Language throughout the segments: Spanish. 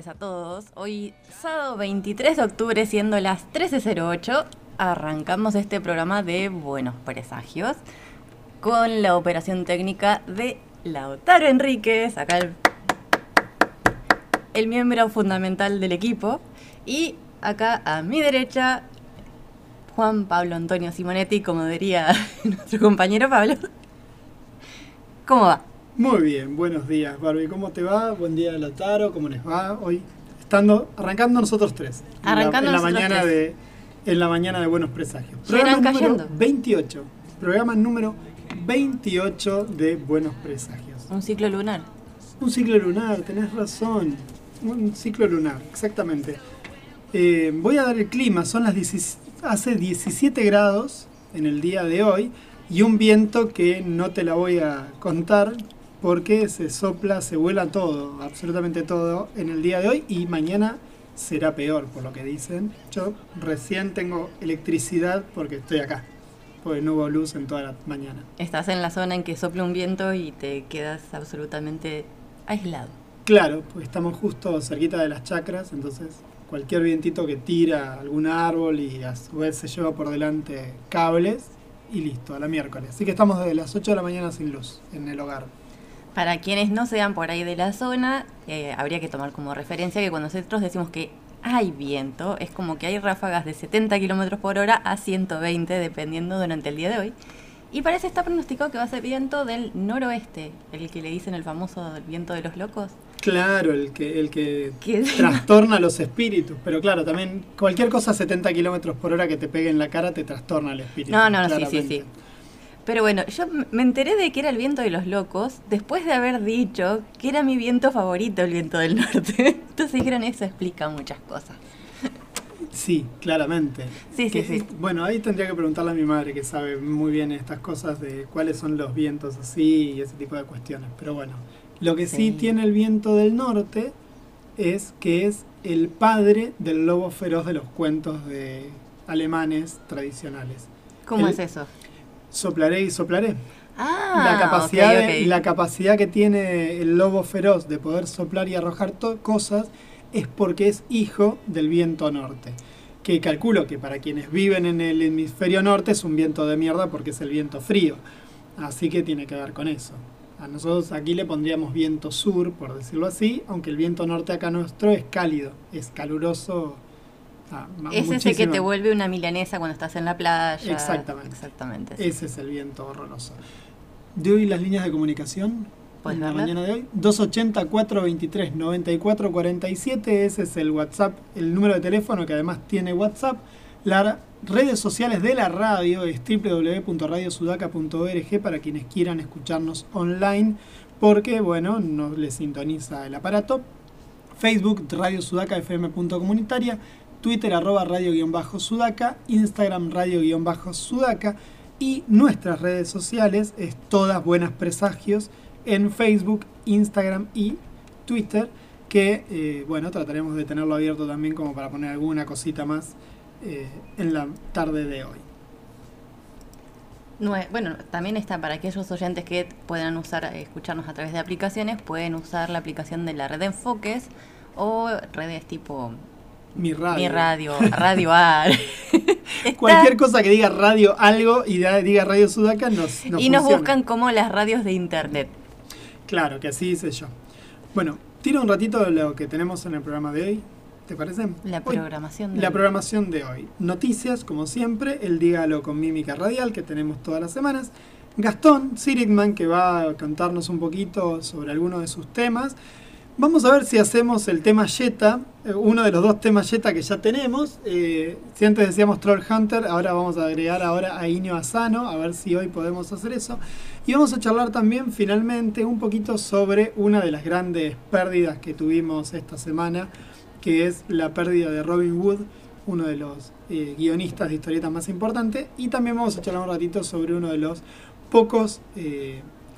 Tardes a todos. Hoy, sábado 23 de octubre, siendo las 13.08, arrancamos este programa de Buenos Presagios con la operación técnica de Lautaro Enríquez, acá el, el miembro fundamental del equipo, y acá a mi derecha, Juan Pablo Antonio Simonetti, como diría nuestro compañero Pablo. ¿Cómo va? Muy bien, buenos días Barbie, ¿cómo te va? Buen día Lautaro, ¿cómo les va? Hoy estando, arrancando nosotros tres. Arrancando en la, en la mañana tres. de En la mañana de Buenos Presagios. Irán número cayendo. 28. Programa número 28 de Buenos Presagios. Un ciclo lunar. Un ciclo lunar, tenés razón. Un ciclo lunar, exactamente. Eh, voy a dar el clima, son las 10 hace 17 grados en el día de hoy y un viento que no te la voy a contar porque se sopla, se vuela todo, absolutamente todo en el día de hoy y mañana será peor por lo que dicen. Yo recién tengo electricidad porque estoy acá, porque no hubo luz en toda la mañana. Estás en la zona en que sopla un viento y te quedas absolutamente aislado. Claro, pues estamos justo cerquita de las chacras, entonces cualquier vientito que tira algún árbol y a su vez se lleva por delante cables y listo, a la miércoles. Así que estamos desde las 8 de la mañana sin luz en el hogar. Para quienes no sean por ahí de la zona, eh, habría que tomar como referencia que cuando nosotros decimos que hay viento, es como que hay ráfagas de 70 kilómetros por hora a 120, dependiendo durante el día de hoy. Y parece estar pronosticado que va a ser viento del noroeste, el que le dicen el famoso viento de los locos. Claro, el que, el que trastorna los espíritus. Pero claro, también cualquier cosa a 70 kilómetros por hora que te pegue en la cara te trastorna el espíritu. No, no, no, sí, sí, sí. Pero bueno, yo me enteré de que era el viento de los locos después de haber dicho que era mi viento favorito, el viento del norte. Entonces dijeron, eso explica muchas cosas. Sí, claramente. Sí, sí, sí. Bueno, ahí tendría que preguntarle a mi madre que sabe muy bien estas cosas de cuáles son los vientos así y ese tipo de cuestiones. Pero bueno, lo que sí, Sí. tiene el viento del norte es que es el padre del lobo feroz de los cuentos de alemanes tradicionales. ¿Cómo El- es eso? Soplaré y soplaré. Ah, la, capacidad la capacidad que tiene el lobo feroz de poder soplar y arrojar cosas es porque es hijo del viento norte. Que calculo que para quienes viven en el hemisferio norte es un viento de mierda porque es el viento frío. Así que tiene que ver con eso. A nosotros aquí le pondríamos viento sur, por decirlo así, aunque el viento norte acá nuestro es cálido, es caluroso. Ah, Es ese que muchísimo. te vuelve una milanesa cuando estás en la playa. Exactamente. Exactamente. sí. Ese es el viento horroroso. De hoy las líneas de comunicación. ¿Puedes en la mañana de hoy. 280-423-9447. Ese es el WhatsApp, el número de teléfono que además tiene WhatsApp. Las redes sociales de la radio es www.radiosudaca.org para quienes quieran escucharnos online. Porque, bueno, no les sintoniza el aparato. Facebook, Radio Sudaca, FM.comunitaria. Twitter, arroba radio-sudaca. Instagram, radio-sudaca. Y nuestras redes sociales es todas buenas presagios en Facebook, Instagram y Twitter. Que, eh, bueno, trataremos de tenerlo abierto también como para poner alguna cosita más eh, en la tarde de hoy. Bueno, también está para aquellos oyentes que puedan usar, eh, escucharnos a través de aplicaciones, pueden usar la aplicación de la red de enfoques o redes tipo Mi radio. Mi Radio, Radio AR. Cualquier cosa que diga radio algo y diga Radio Sudaca nos, nos y nos funciona. buscan como las radios de internet. Claro, que así hice yo. Bueno, tiro un ratito de lo que tenemos en el programa de hoy. ¿Te parece? La Hoy- programación de La programación de hoy. Noticias, como siempre, el Dígalo con Mímica Radial que tenemos todas las semanas. Gastón Sirigman, que va a contarnos un poquito sobre algunos de sus temas. Vamos a ver si hacemos el tema Jetta, eh, uno de los dos temas Jetta que ya tenemos. Eh, si antes decíamos Troll Hunter, ahora vamos a agregar ahora a Inio Asano, a ver si hoy podemos hacer eso. Y vamos a charlar también finalmente un poquito sobre una de las grandes pérdidas que tuvimos esta semana, que es la pérdida de Robin Wood, uno de los eh, guionistas de historietas más importantes. Y también vamos a charlar un ratito sobre uno de los pocos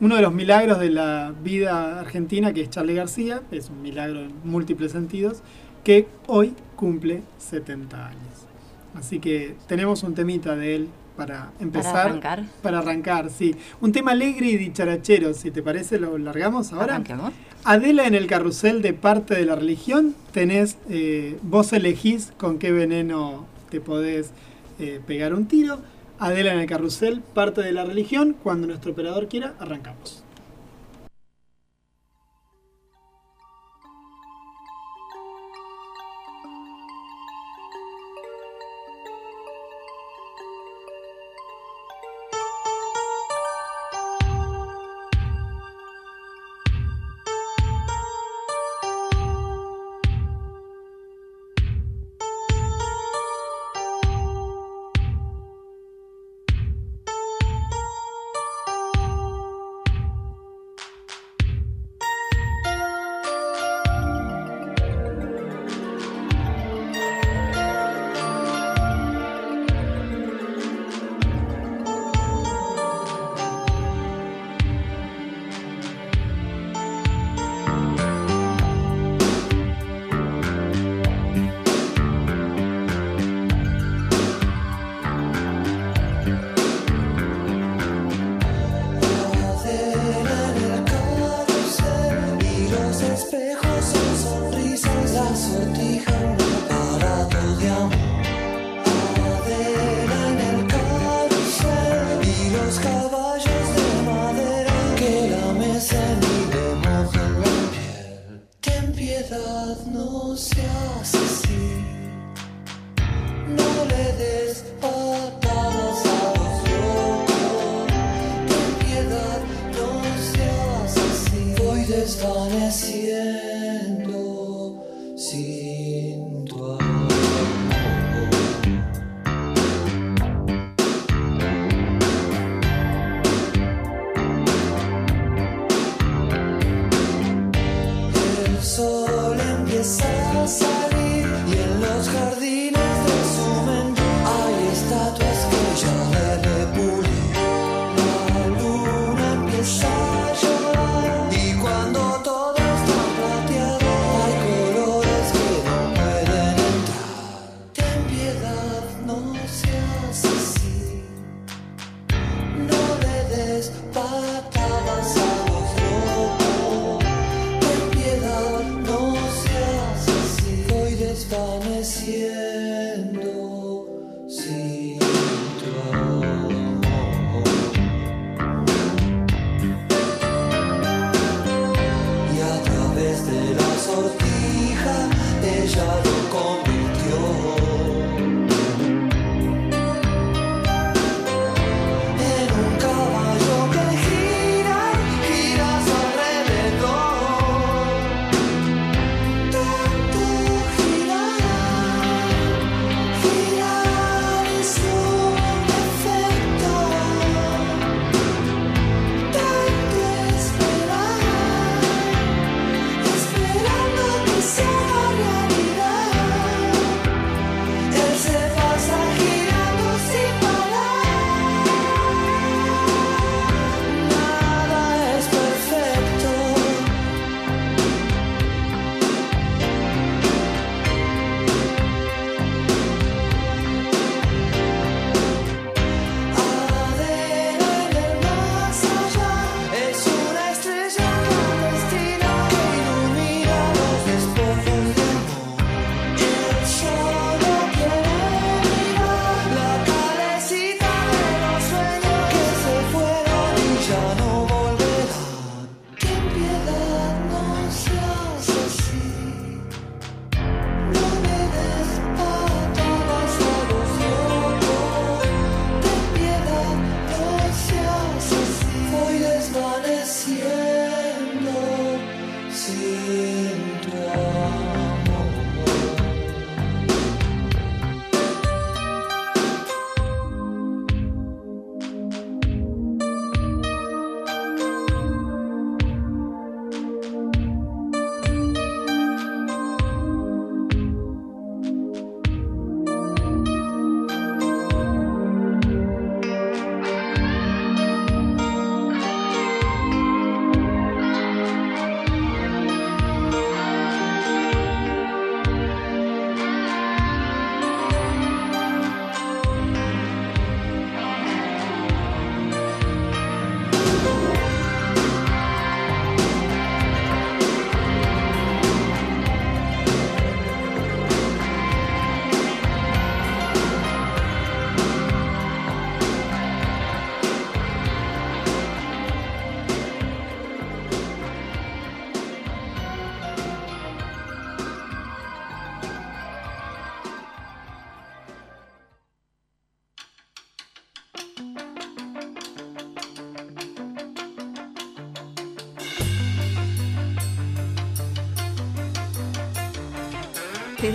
uno de los milagros de la vida argentina, que es Charlie García, es un milagro en múltiples sentidos, que hoy cumple 70 años. Así que tenemos un temita de él para empezar. Para arrancar. Para arrancar, sí. Un tema alegre y dicharachero, si te parece, lo largamos ahora. Arranquemos. Adela en el carrusel de parte de la religión, tenés, eh, vos elegís con qué veneno te podés eh, pegar un tiro. Adela en el carrusel, parte de la religión. Cuando nuestro operador quiera, arrancamos.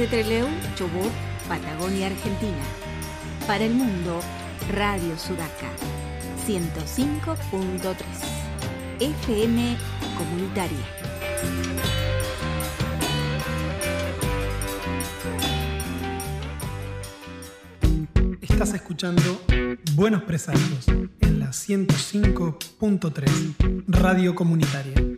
Trelew, Chubut, Patagonia, Argentina. Para el mundo, Radio Sudaca. 105.3. FM Comunitaria. Estás escuchando Buenos Presagios en la 105.3 Radio Comunitaria.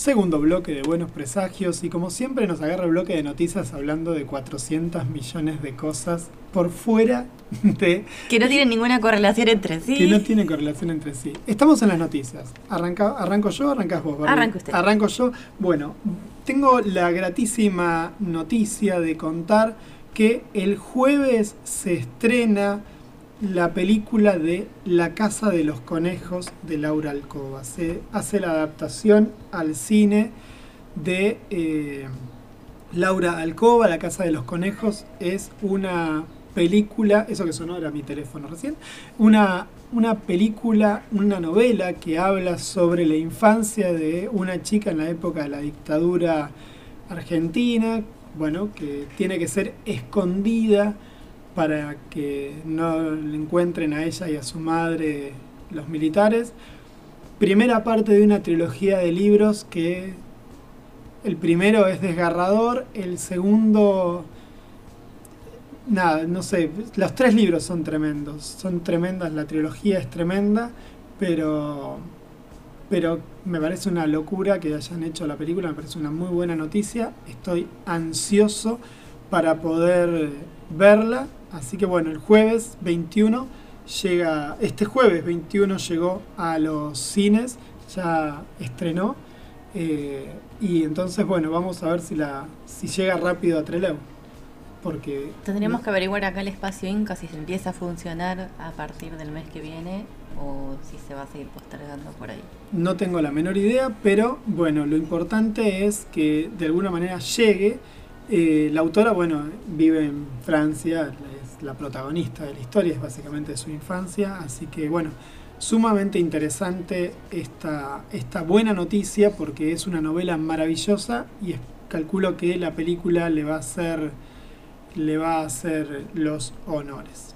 Segundo bloque de Buenos Presagios y como siempre nos agarra el bloque de noticias hablando de 400 millones de cosas por fuera de... Que no tienen ninguna correlación entre sí. Que no tienen correlación entre sí. Estamos en las noticias. Arranca, ¿Arranco yo o arrancas vos? Arranca usted. Arranco yo. Bueno, tengo la gratísima noticia de contar que el jueves se estrena la película de La Casa de los Conejos de Laura Alcoba. Se hace la adaptación al cine de eh, Laura Alcoba. La Casa de los Conejos es una película, eso que sonó era mi teléfono recién, una, una película, una novela que habla sobre la infancia de una chica en la época de la dictadura argentina, bueno, que tiene que ser escondida para que no le encuentren a ella y a su madre los militares. Primera parte de una trilogía de libros que el primero es desgarrador, el segundo, nada, no sé, los tres libros son tremendos, son tremendas, la trilogía es tremenda, pero, pero me parece una locura que hayan hecho la película, me parece una muy buena noticia, estoy ansioso para poder verla Así que bueno, el jueves 21 llega, este jueves 21 llegó a los cines, ya estrenó. Eh, y entonces, bueno, vamos a ver si la si llega rápido a Trelew. Porque tendríamos que averiguar acá el espacio Inca si se empieza a funcionar a partir del mes que viene o si se va a seguir postergando por ahí. No tengo la menor idea, pero bueno, lo importante es que de alguna manera llegue. Eh, la autora, bueno, vive en Francia, la protagonista de la historia, es básicamente de su infancia, así que bueno, sumamente interesante esta, esta buena noticia porque es una novela maravillosa y calculo que la película le va a hacer, le va a hacer los honores.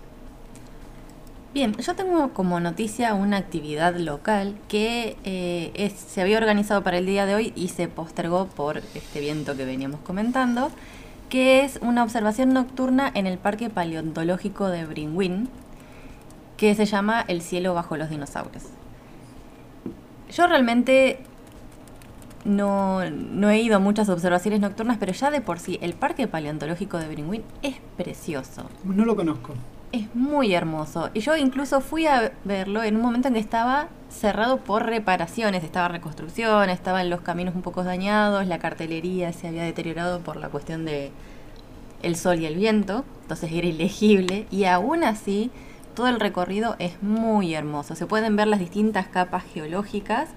Bien, yo tengo como noticia una actividad local que eh, se había organizado para el día de hoy y se postergó por este viento que veníamos comentando que es una observación nocturna en el Parque Paleontológico de Brinwin, que se llama El cielo bajo los dinosaurios. Yo realmente no, he ido a muchas observaciones nocturnas, pero ya de por sí el Parque Paleontológico de Brinwin es precioso. No lo conozco. Es muy hermoso. Y yo incluso fui a verlo en un momento en que estaba cerrado por reparaciones, estaba reconstrucción, estaban los caminos un poco dañados, la cartelería se había deteriorado por la cuestión de el sol y el viento, entonces era ilegible y aún así todo el recorrido es muy hermoso. Se pueden ver las distintas capas geológicas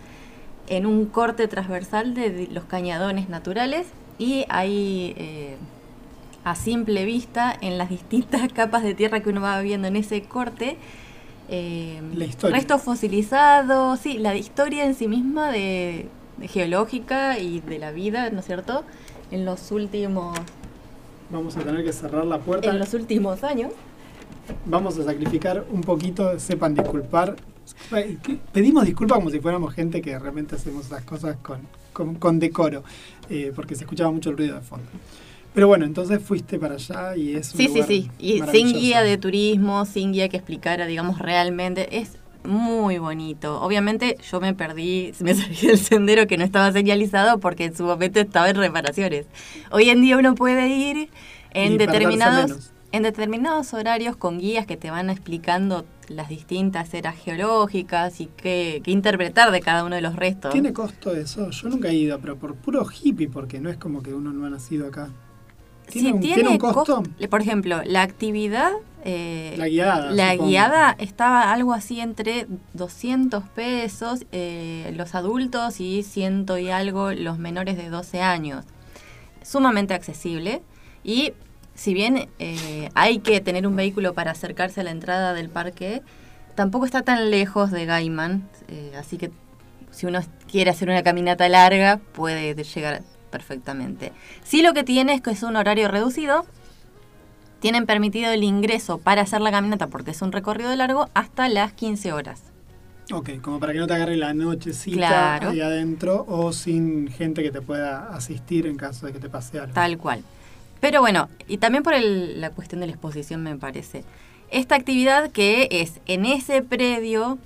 en un corte transversal de los cañadones naturales y hay eh, a simple vista en las distintas capas de tierra que uno va viendo en ese corte eh, restos fosilizados, sí, la historia en sí misma de, geológica y de la vida, ¿no es cierto? En los últimos... Vamos a tener que cerrar la puerta. En los últimos años. Vamos a sacrificar un poquito, sepan disculpar. Pedimos disculpas como si fuéramos gente que realmente hacemos esas cosas con, con, decoro, eh, porque se escuchaba mucho el ruido de fondo. Pero bueno, entonces fuiste para allá y es un Sí, sí, sí. Y sin guía de turismo, sin guía que explicara, digamos, realmente. Es muy bonito. Obviamente yo me perdí, me salí del sendero que no estaba señalizado porque en su momento estaba en reparaciones. Hoy en día uno puede ir en determinados en determinados horarios con guías que te van explicando las distintas eras geológicas y qué, qué, interpretar de cada uno de los restos. ¿Tiene costo eso? Yo nunca he ido, pero por puro hippie, porque no es como que uno no ha nacido acá. ¿Tiene, tiene, un, costo? Por ejemplo, la actividad... Eh, la guiada. La guiada estaba algo así entre 200 pesos eh, los adultos y ciento y algo los menores de 12 años. Sumamente accesible. Y si bien eh, hay que tener un vehículo para acercarse a la entrada del parque, tampoco está tan lejos de Gaiman, eh, así que si uno quiere hacer una caminata larga, puede llegar perfectamente. Sí lo que tiene es que es un horario reducido, tienen permitido el ingreso para hacer la caminata, porque es un recorrido largo, hasta las 15 horas. Ok, como para que no te agarre la nochecita ahí adentro o sin gente que te pueda asistir en caso de que te pase algo. Tal cual. Pero bueno, y también por la cuestión de la exposición me parece. Esta actividad que es en ese predio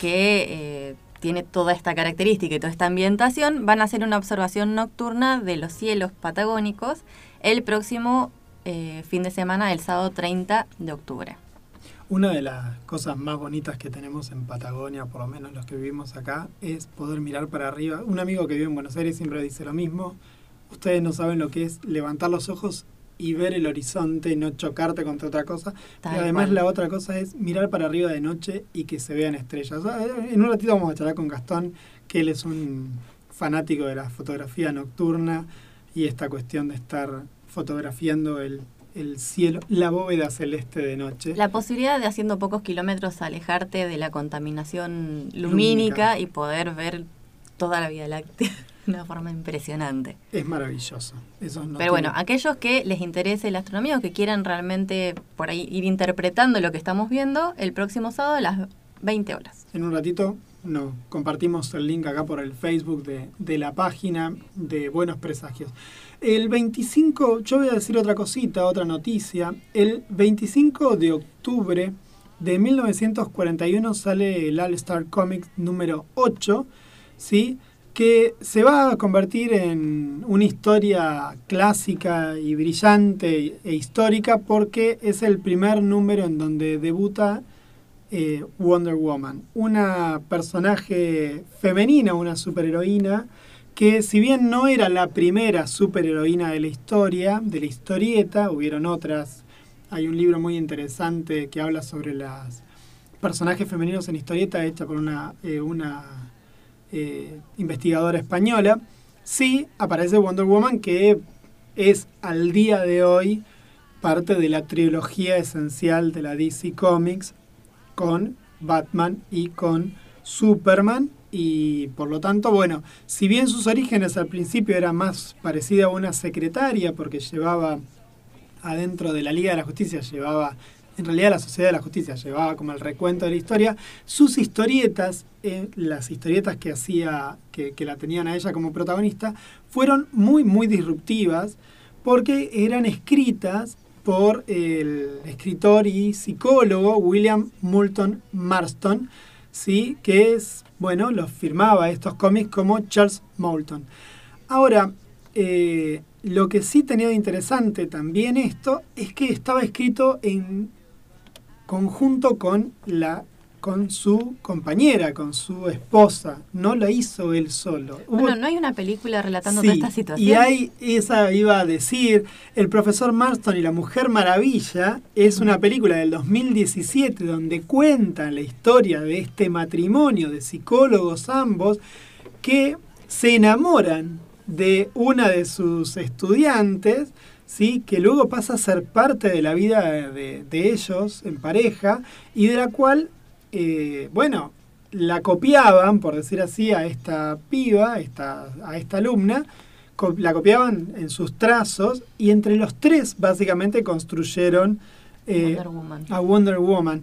que eh, tiene toda esta característica y toda esta ambientación, van a hacer una observación nocturna de los cielos patagónicos el próximo eh, fin de semana, el sábado 30 de octubre. Una de las cosas más bonitas que tenemos en Patagonia, por lo menos los que vivimos acá, es poder mirar para arriba. Un amigo que vive en Buenos Aires siempre dice lo mismo. Ustedes no saben lo que es levantar los ojos y ver el horizonte no chocarte contra otra cosa. y además la otra cosa es mirar para arriba de noche y que se vean estrellas. En un ratito vamos a charlar con Gastón, que él es un fanático de la fotografía nocturna y esta cuestión de estar fotografiando el, el cielo, la bóveda celeste de noche. La posibilidad de haciendo pocos kilómetros alejarte de la contaminación lumínica, y poder ver toda la Vía Láctea una forma impresionante. Es maravilloso. Eso Pero bueno, aquellos que les interese la astronomía o que quieran realmente por ahí ir interpretando lo que estamos viendo, el próximo sábado a las 20 horas. En un ratito no, compartimos el link acá por el Facebook de, de la página de Buenos Presagios. El 25, yo voy a decir otra cosita, otra noticia. El 25 de octubre de 1941 sale el All Star Comics número 8, ¿sí? Que se va a convertir en una historia clásica y brillante e histórica porque es el primer número en donde debuta eh, Wonder Woman, una personaje femenina, una superheroína que si bien no era la primera superheroína de la historia, de la historieta, hubieron otras. Hay un libro muy interesante que habla sobre los personajes femeninos en historieta, hecha por una, eh, una eh, investigadora española. Sí aparece Wonder Woman, que es al día de hoy parte de la trilogía esencial de la DC Comics con Batman y con Superman y por lo tanto, bueno, si bien sus orígenes al principio era más parecida a una secretaria porque llevaba adentro de la Liga de la Justicia, llevaba, en realidad la Sociedad de la Justicia llevaba como el recuento de la historia, sus historietas, eh, las historietas que hacía, que, la tenían a ella como protagonista, fueron muy, muy disruptivas porque eran escritas por el escritor y psicólogo William Moulton Marston, ¿sí? que es, bueno, los firmaba estos cómics como Charles Moulton. Ahora, eh, lo que sí tenía de interesante también esto es que estaba escrito en conjunto con la con su compañera, con su esposa. No lo hizo él solo. Bueno, ¿no hay una película relatando toda esta situación? Y hay, esa iba a decir, El profesor Marston y la Mujer Maravilla es una película del 2017 donde cuentan la historia de este matrimonio de psicólogos ambos que se enamoran de una de sus estudiantes, ¿sí? que luego pasa a ser parte de la vida de, de ellos en pareja y de la cual eh, bueno, la copiaban, por decir así, a esta piba, esta, a esta alumna, la copiaban en sus trazos y entre los tres básicamente construyeron eh, a Wonder Woman.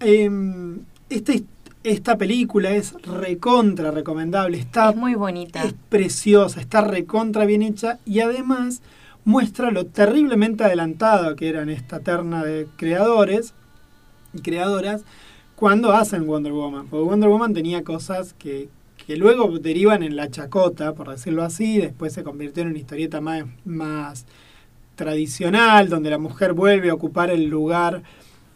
Em, esta, película es recontra recomendable, está es muy bonita, es preciosa, está recontra bien hecha y además muestra lo terriblemente adelantado que eran esta terna de creadores y creadoras cuando hacen Wonder Woman. Porque Wonder Woman tenía cosas que, que luego derivan en la chacota, por decirlo así, después se convirtió en una historieta más, más tradicional, donde la mujer vuelve a ocupar el lugar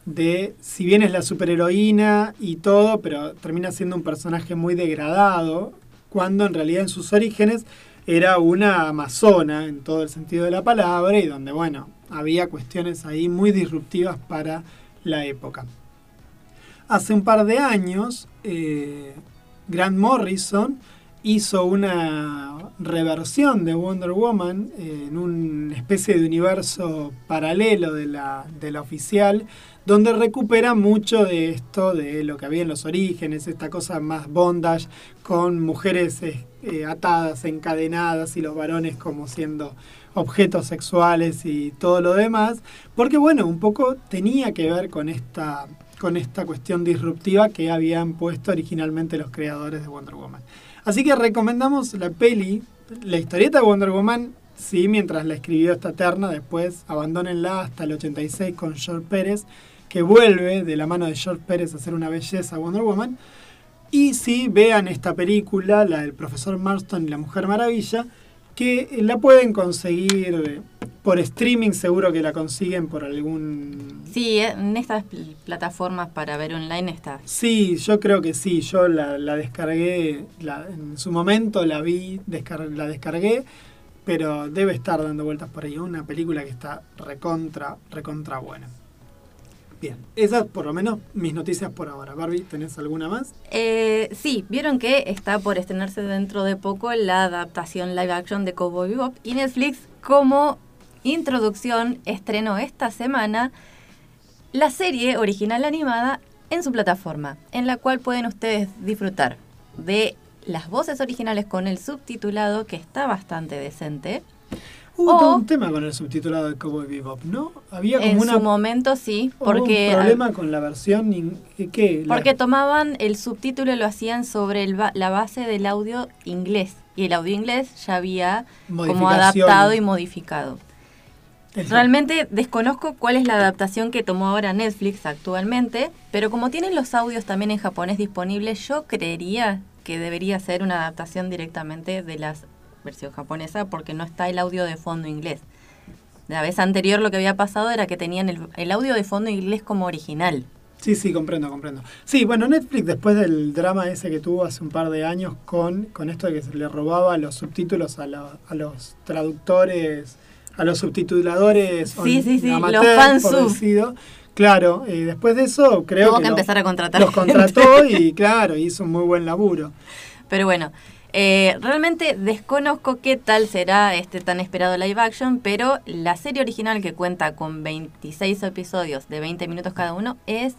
de, si bien es la superheroína y todo, pero termina siendo un personaje muy degradado, cuando en realidad en sus orígenes era una amazona en todo el sentido de la palabra y donde, bueno, había cuestiones ahí muy disruptivas para la época. Hace un par de años, eh, Grant Morrison hizo una reversión de Wonder Woman en una especie de universo paralelo de la, de la oficial, donde recupera mucho de esto, de lo que había en los orígenes, esta cosa más bondage, con mujeres eh, eh, atadas, encadenadas y los varones como siendo objetos sexuales y todo lo demás, porque bueno, un poco tenía que ver con esta, con esta cuestión disruptiva que habían puesto originalmente los creadores de Wonder Woman. Así que recomendamos la peli, la historieta de Wonder Woman, sí, mientras la escribió esta terna, después abandónenla hasta el 86 con George Pérez, que vuelve de la mano de George Pérez a hacer una belleza Wonder Woman. Y sí, vean esta película, la del profesor Marston y la Mujer Maravilla, que la pueden conseguir por streaming, seguro que la consiguen por algún... Sí, en estas plataformas para ver online está. Sí, yo creo que sí, yo la, descargué, en su momento la vi, la descargué, pero debe estar dando vueltas por ahí. Una película que está recontra, recontra buena. Bien, esas por lo menos mis noticias por ahora. Barbie, ¿tenés alguna más? Eh, sí, vieron que está por estrenarse dentro de poco la adaptación live action de Cowboy Bebop y Netflix como introducción estrenó esta semana la serie original animada en su plataforma, en la cual pueden ustedes disfrutar de las voces originales con el subtitulado que está bastante decente Hubo un tema con el subtitulado de Cowboy Bebop, ¿no? Había como en su momento sí, porque... un problema con la versión... ¿qué? Porque tomaban el subtítulo y lo hacían sobre la base del audio inglés. Y el audio inglés ya había como adaptado y modificado. Realmente desconozco cuál es la adaptación que tomó ahora Netflix actualmente, pero como tienen los audios también en japonés disponibles, yo creería que debería ser una adaptación directamente de las versión japonesa, porque no está el audio de fondo inglés. La vez anterior lo que había pasado era que tenían el, audio de fondo inglés como original. Sí, sí, comprendo, comprendo. Sí, bueno, Netflix después del drama ese que tuvo hace un par de años con, con esto de que se le robaba los subtítulos a, a los traductores, a los subtituladores sí, sí, sí, los fans Claro, y después de eso creo que, empezar a contratar los contrató y claro, hizo un muy buen laburo. Pero bueno, eh, realmente desconozco qué tal será este tan esperado live action, pero la serie original que cuenta con 26 episodios de 20 minutos cada uno es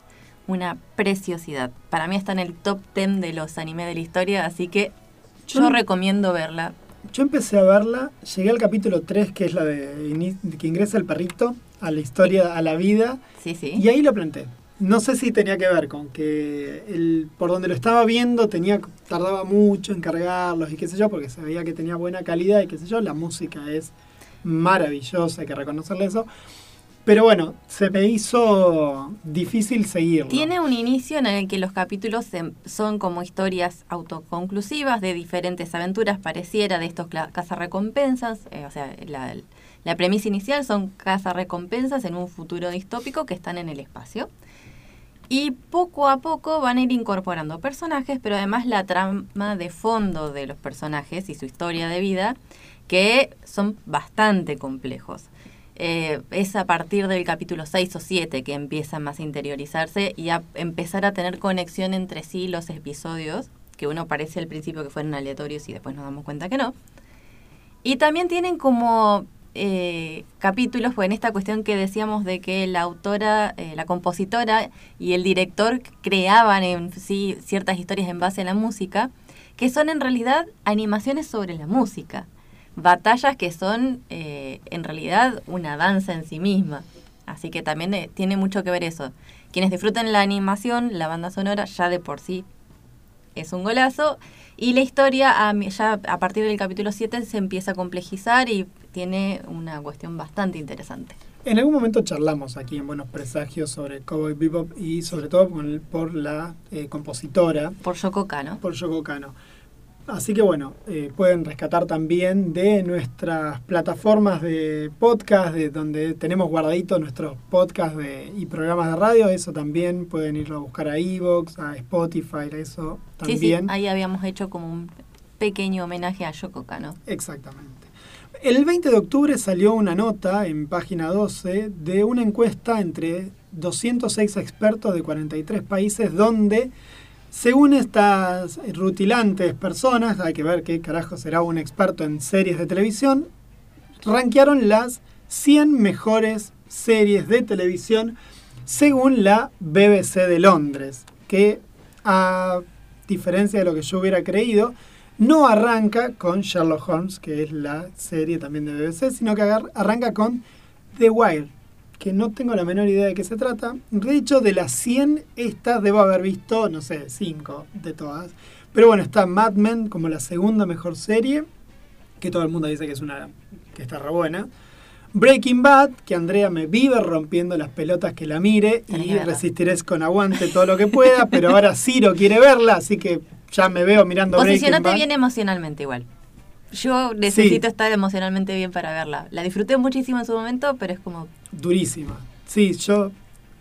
una preciosidad. Para mí está en el top 10 de los animes de la historia, así que yo, recomiendo verla. Yo empecé a verla, llegué al capítulo 3, que es la de que ingresa el perrito a la historia, a la vida, sí, sí. y ahí lo planté. No sé si tenía que ver con que el, por donde lo estaba viendo tenía tardaba mucho en cargarlos y qué sé yo, porque se veía que tenía buena calidad y qué sé yo, la música es maravillosa, hay que reconocerle eso. Pero bueno, se me hizo difícil seguirlo. Tiene un inicio en el que los capítulos son como historias autoconclusivas de diferentes aventuras, pareciera, de estos cazarrecompensas. Eh, o sea, la, la premisa inicial son cazarrecompensas en un futuro distópico que están en el espacio. Y poco a poco van a ir incorporando personajes, pero además la trama de fondo de los personajes y su historia de vida, que son bastante complejos. Eh, es a partir del capítulo 6 o 7 que empiezan más a interiorizarse y a empezar a tener conexión entre sí los episodios, que uno parece al principio que fueron aleatorios y después nos damos cuenta que no. Y también tienen como eh, capítulos, pues en esta cuestión que decíamos de que la autora, eh, la compositora y el director creaban en sí ciertas historias en base a la música, que son en realidad animaciones sobre la música, batallas que son eh, en realidad una danza en sí misma. Así que también eh, tiene mucho que ver eso. Quienes disfruten la animación, la banda sonora, ya de por sí es un golazo. Y la historia, ya a partir del capítulo 7, se empieza a complejizar y tiene una cuestión bastante interesante. En algún momento charlamos aquí en Buenos Presagios sobre Cowboy Bebop y sobre todo por, la eh, compositora. Por Yoko Kano. Por Yoko Kano. Así que bueno, eh, pueden rescatar también de nuestras plataformas de podcast, de donde tenemos guardaditos nuestros podcasts y programas de radio, eso también pueden irlo a buscar a Evox, a Spotify, eso también. Sí, sí, ahí habíamos hecho como un pequeño homenaje a Yoko Kano. Exactamente. El 20 de octubre salió una nota en página 12 de una encuesta entre 206 expertos de 43 países donde Según estas rutilantes personas, hay que ver qué carajo será un experto en series de televisión, rankearon las 100 mejores series de televisión según la BBC de Londres, que a diferencia de lo que yo hubiera creído, no arranca con Sherlock Holmes, que es la serie también de BBC, sino que arranca con The Wire, que no tengo la menor idea de qué se trata. De hecho, de las 100, estas debo haber visto, no sé, 5 de todas. Pero bueno, está Mad Men como la segunda mejor serie, que todo el mundo dice que es una que está re buena. Breaking Bad, que Andrea me vive rompiendo las pelotas que la mire y resistiré con aguante todo lo que pueda, pero ahora Ciro quiere verla, así que ya me veo mirando Breaking Bad. bien emocionalmente igual. Yo necesito estar emocionalmente bien para verla. La disfruté muchísimo en su momento, pero es como... Durísima. Sí, yo...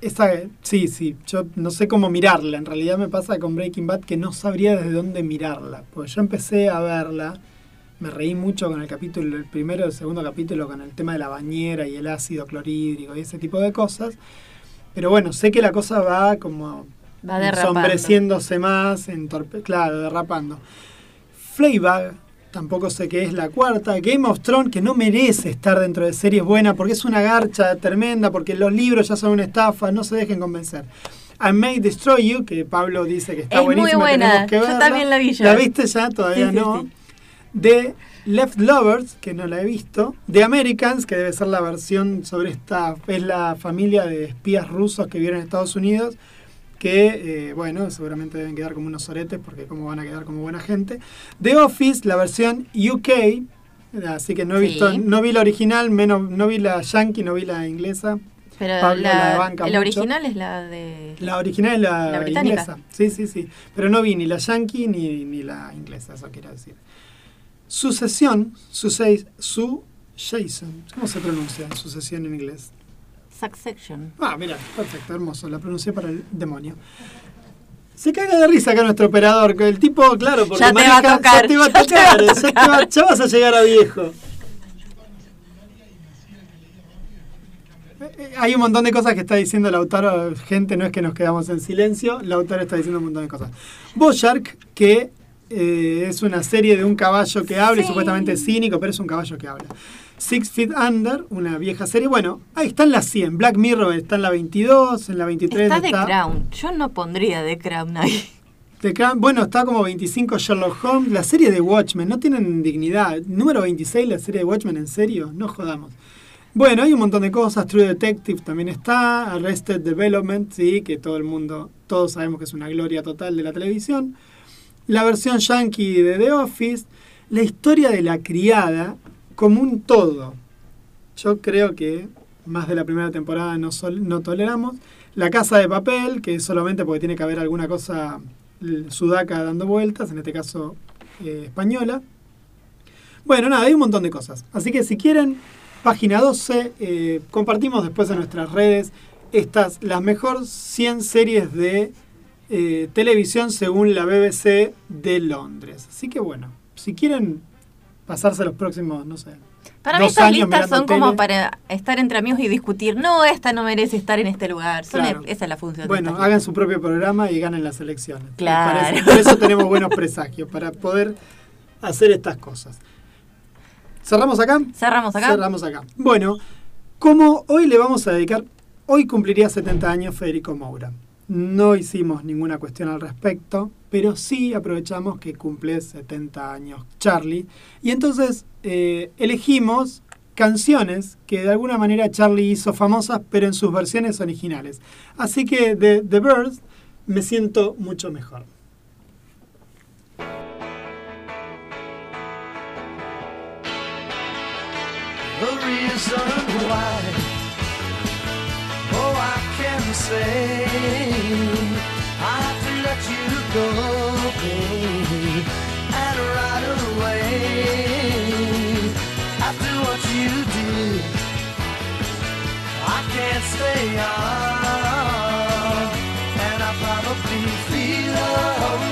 Esta, sí, sí, yo no sé cómo mirarla. En realidad me pasa con Breaking Bad que no sabría desde dónde mirarla. Pues yo empecé a verla me reí mucho con el capítulo, el primero y el segundo capítulo, con el tema de la bañera y el ácido clorhídrico y ese tipo de cosas. Pero bueno, sé que la cosa va como va ensombreciéndose más, en claro, derrapando. Fleabag, tampoco sé qué es la cuarta. Game of Thrones, que no merece estar dentro de series buenas porque es una garcha tremenda, porque los libros ya son una estafa, no se dejen convencer. I May Destroy You, que Pablo dice que está es buenísima. Muy buena, yo también la vi ¿La viste ya? Todavía no de Left Lovers, que no la he visto, de Americans, que debe ser la versión sobre esta, es la familia de espías rusos que viven en Estados Unidos, que, eh, bueno, seguramente deben quedar como unos oretes, porque cómo van a quedar como buena gente. The Office, la versión UK, así que no he visto, no vi la original, menos, no vi la yankee, no vi la inglesa. Pero la, original es la de... La original es la, inglesa. Sí, sí, sí. Pero no vi ni la yankee ni, ni la inglesa, eso quiero decir. Sucesión, su Jason. ¿Cómo se pronuncia sucesión en inglés? Succession. Ah, mira, perfecto, hermoso. La pronuncié para el demonio. Se caga de risa acá nuestro operador, el tipo, claro, porque ya te va a tocar. Ya te va a tocar, ya, vas a llegar a viejo. Eh, eh, hay un montón de cosas que está diciendo Lautaro, gente, no es que nos quedamos en silencio, Lautaro está diciendo un montón de cosas. Boyark, que eh, es una serie de un caballo que habla y supuestamente es cínico, pero es un caballo que habla. Six Feet Under, una vieja serie. Bueno, ahí están las 100. Black Mirror está en la 22, en la 23 está. Está The Crown. Yo no pondría The Crown ahí. The Crown, bueno, está como 25 Sherlock Holmes. La serie de Watchmen, no tienen dignidad. Número 26, la serie de Watchmen, ¿en serio? No jodamos. Bueno, hay un montón de cosas. True Detective también está. Arrested Development, sí, que todo el mundo, todos sabemos que es una gloria total de la televisión la versión yankee de The Office, la historia de la criada como un todo. Yo creo que más de la primera temporada no, no toleramos. La casa de papel, que solamente porque tiene que haber alguna cosa sudaca dando vueltas, en este caso eh, española. Bueno, nada, hay un montón de cosas. Así que si quieren, página 12, eh, compartimos después en nuestras redes estas, las mejores 100 series de eh, televisión según la BBC de Londres. Así que bueno, si quieren pasarse los próximos, no sé. Para mí estas listas son como para estar entre amigos y discutir, no, esta no merece estar en este lugar. esa es la función. Bueno, hagan su propio programa y ganen las elecciones. Claro. Por eso tenemos buenos presagios, para poder hacer estas cosas. ¿Cerramos acá? Cerramos acá. Cerramos acá. Bueno, como hoy le vamos a dedicar, hoy cumpliría 70 años Federico Moura. No hicimos ninguna cuestión al respecto, pero sí aprovechamos que cumple 70 años Charlie. Y entonces eh, elegimos canciones que de alguna manera Charlie hizo famosas, pero en sus versiones originales. Así que de The Birds me siento mucho mejor. Oh, say I have to let you go, baby, and right away. After what you did, I can't stay on, and I probably feel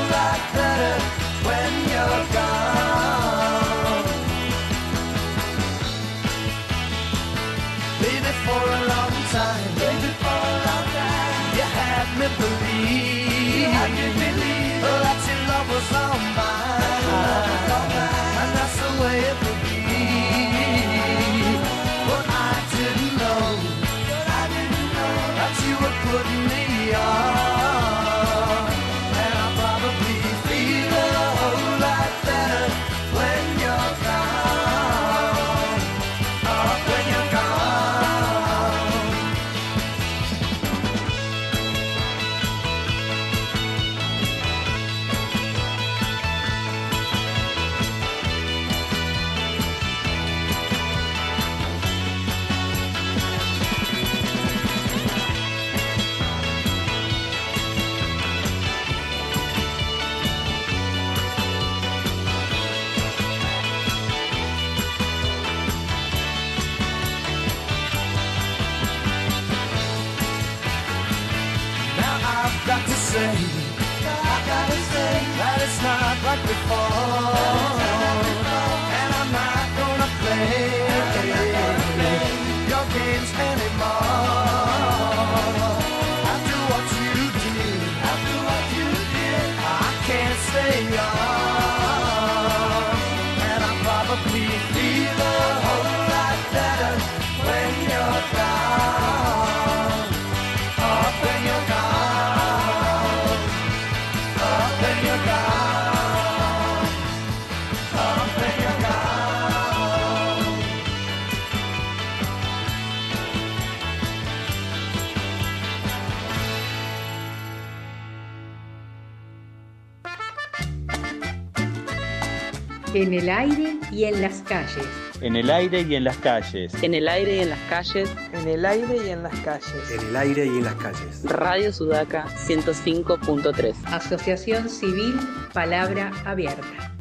el aire y en las calles. En el aire y en las calles. En el aire y en las calles. En el aire y en las calles. En el aire y en las calles. Radio Sudaca 105.3. Asociación Civil Palabra Abierta.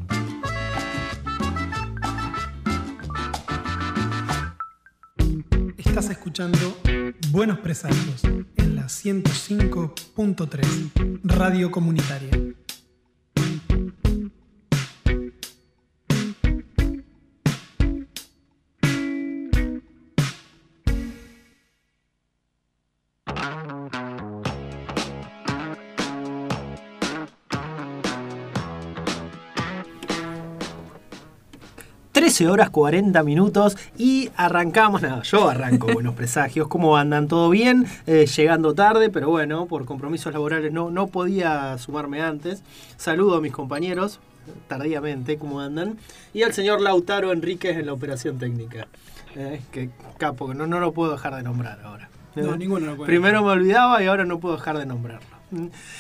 Estás escuchando Buenos Presagios en la 105.3 Radio Comunitaria. Horas 40 minutos y arrancamos, nada, yo arranco Buenos Presagios, ¿cómo andan? ¿Todo bien? Eh, llegando tarde, pero bueno, por compromisos laborales no, no podía sumarme antes. Saludo a mis compañeros, tardíamente, ¿cómo andan? Y al señor Lautaro Enríquez en la operación técnica. Eh, que capo, que no, no lo puedo dejar de nombrar ahora. No, ninguno lo puede. Primero me olvidaba y ahora no puedo dejar de nombrarlo.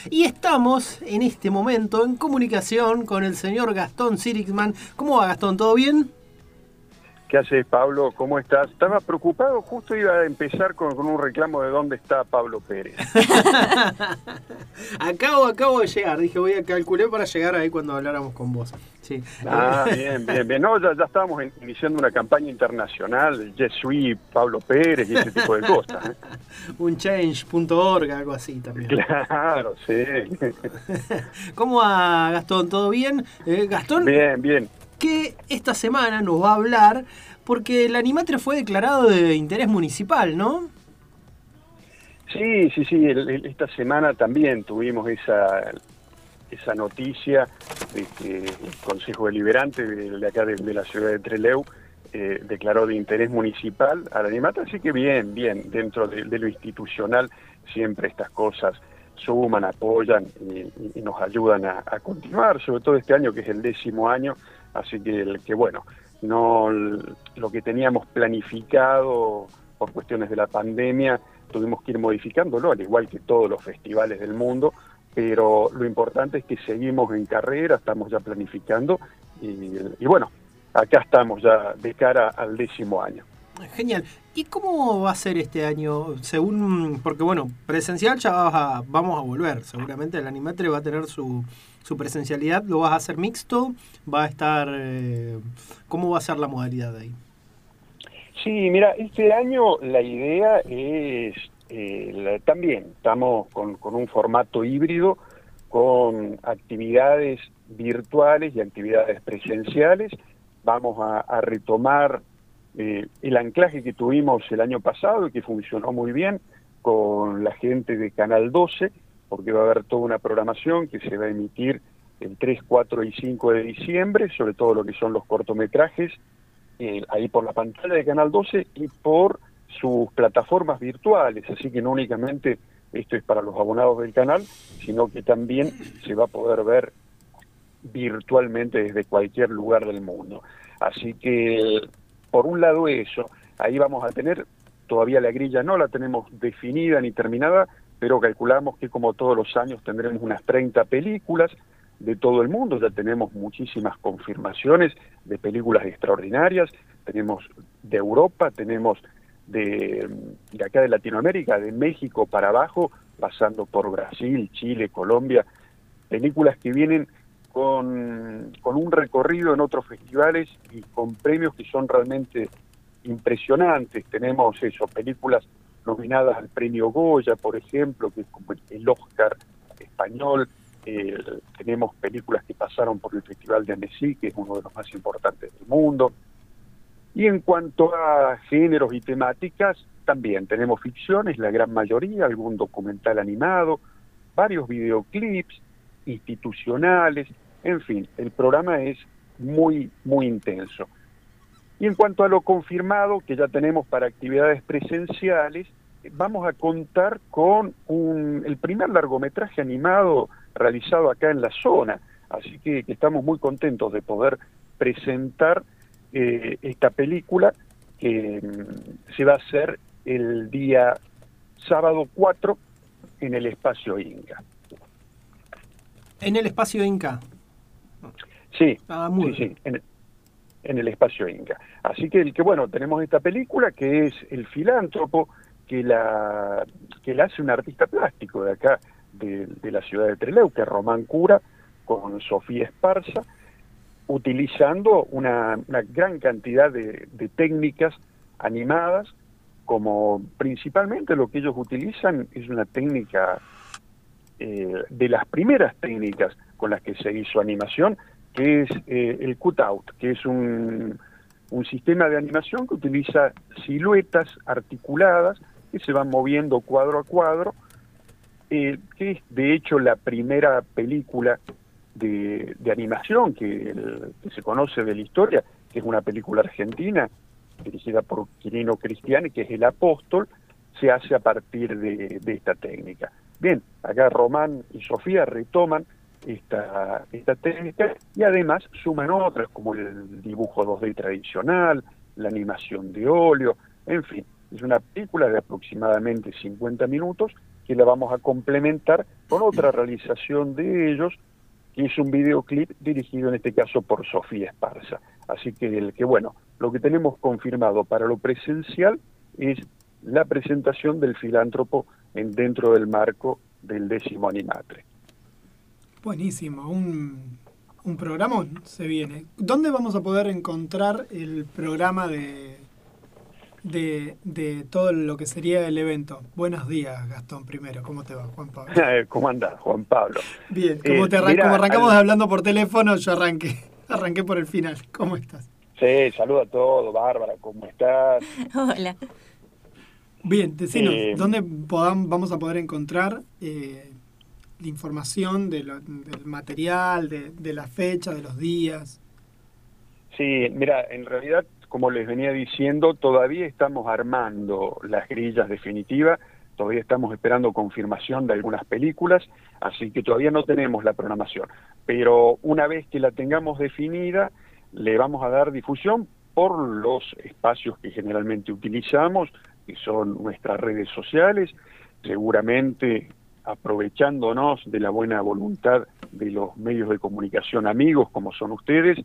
Y estamos en este momento en comunicación con el señor Gastón Sirixman. ¿Cómo va Gastón? ¿Todo bien? ¿Qué haces, Pablo? ¿Cómo estás? Estaba preocupado, justo iba a empezar con, un reclamo de dónde está Pablo Pérez. acabo, acabo de llegar, dije, voy a calcular para llegar ahí cuando habláramos con vos. Sí. Ah, bien, bien, bien. No, ya, ya estábamos iniciando una campaña internacional, Jesui, Pablo Pérez y ese tipo de cosas. ¿eh? un change.org, algo así también. Claro, sí. ¿Cómo va, Gastón? ¿Todo bien? Eh, Gastón. Bien, bien que esta semana nos va a hablar porque el animatre fue declarado de interés municipal, ¿no? Sí, sí, sí, esta semana también tuvimos esa, esa noticia de que el Consejo Deliberante de, acá de, la ciudad de Trelew eh, declaró de interés municipal al animatre, así que bien, bien, dentro de, lo institucional siempre estas cosas suman, apoyan y, nos ayudan a, continuar, sobre todo este año que es el décimo año Así que, que bueno, no lo que teníamos planificado por cuestiones de la pandemia, tuvimos que ir modificándolo, al igual que todos los festivales del mundo, pero lo importante es que seguimos en carrera, estamos ya planificando y, bueno, acá estamos ya de cara al décimo año. Genial. ¿Y cómo va a ser este año? Según, porque bueno, presencial ya vamos a volver. Seguramente el Animatre va a tener su, su presencialidad lo vas a hacer mixto, va a estar, eh, ¿cómo va a ser la modalidad ahí? Sí, mira, este año la idea es, eh, también estamos con, un formato híbrido, con actividades virtuales y actividades presenciales. Vamos a, retomar eh, el anclaje que tuvimos el año pasado y que funcionó muy bien con la gente de Canal 12, porque va a haber toda una programación que se va a emitir el 3, 4 y 5 de diciembre, sobre todo lo que son los cortometrajes, eh, ahí por la pantalla de Canal 12 y por sus plataformas virtuales, así que no únicamente esto es para los abonados del canal, sino que también se va a poder ver virtualmente desde cualquier lugar del mundo. Así que, por un lado eso, ahí vamos a tener, todavía la grilla no la tenemos definida ni terminada, pero calculamos que como todos los años tendremos unas 30 películas de todo el mundo, ya tenemos muchísimas confirmaciones de películas extraordinarias, tenemos de Europa, tenemos de, de acá de Latinoamérica, de México para abajo, pasando por Brasil, Chile, Colombia, películas que vienen con, un recorrido en otros festivales y con premios que son realmente impresionantes. Tenemos eso, películas nominadas al premio Goya, por ejemplo, que es como el Oscar español. Eh, tenemos películas que pasaron por el Festival de Annecy, que es uno de los más importantes del mundo. Y en cuanto a géneros y temáticas, también tenemos ficciones, la gran mayoría, algún documental animado, varios videoclips institucionales, en fin, el programa es muy, muy intenso. Y en cuanto a lo confirmado que ya tenemos para actividades presenciales, vamos a contar con un, el primer largometraje animado realizado acá en la zona, así que, estamos muy contentos de poder presentar eh, esta película que mm, se va a hacer el día sábado 4 en el espacio Inca. ¿En el espacio Inca? Sí, ah, sí, sí, en, en, el espacio Inca. Así que, que, bueno, tenemos esta película que es El filántropo, que la, que la hace un artista plástico de acá, de, de la ciudad de Trelew, que es Román Cura, con Sofía Esparza, utilizando una, una gran cantidad de, de, técnicas animadas, como principalmente lo que ellos utilizan es una técnica eh, de las primeras técnicas con las que se hizo animación, que es eh, el cutout, que es un, un sistema de animación que utiliza siluetas articuladas que se van moviendo cuadro a cuadro, eh, que es de hecho la primera película de, de animación que, se conoce de la historia, que es una película argentina dirigida por Quirino Cristiani, que es El Apóstol, se hace a partir de, de esta técnica. Bien, acá Román y Sofía retoman esta, técnica y además suman otras como el dibujo 2D tradicional, la animación de óleo, en fin, es una película de aproximadamente 50 minutos que la vamos a complementar con otra realización de ellos, que es un videoclip dirigido en este caso por Sofía Esparza. Así que, el, que bueno, lo que tenemos confirmado para lo presencial es la presentación del filántropo en, dentro del marco del décimo animatre. Buenísimo, un, un programa se viene. ¿Dónde vamos a poder encontrar el programa de, de, de, todo lo que sería el evento. Buenos días, Gastón, primero. ¿Cómo te va, Juan Pablo? ¿Cómo andás, Juan Pablo? Bien, como, te arran eh, mira, como arrancamos al... hablando por teléfono, yo arranqué, arranqué por el final. ¿Cómo estás? Sí, saludo a todos, Bárbara, ¿cómo estás? Hola. Bien, decinos, eh, ¿dónde podamos, vamos a poder encontrar eh, la información de lo, del material, de, de la fecha, de los días? Sí, mira, en realidad como les venía diciendo, todavía estamos armando las grillas definitivas, todavía estamos esperando confirmación de algunas películas, así que todavía no tenemos la programación. Pero una vez que la tengamos definida, le vamos a dar difusión por los espacios que generalmente utilizamos, que son nuestras redes sociales, seguramente aprovechándonos de la buena voluntad de los medios de comunicación amigos como son ustedes,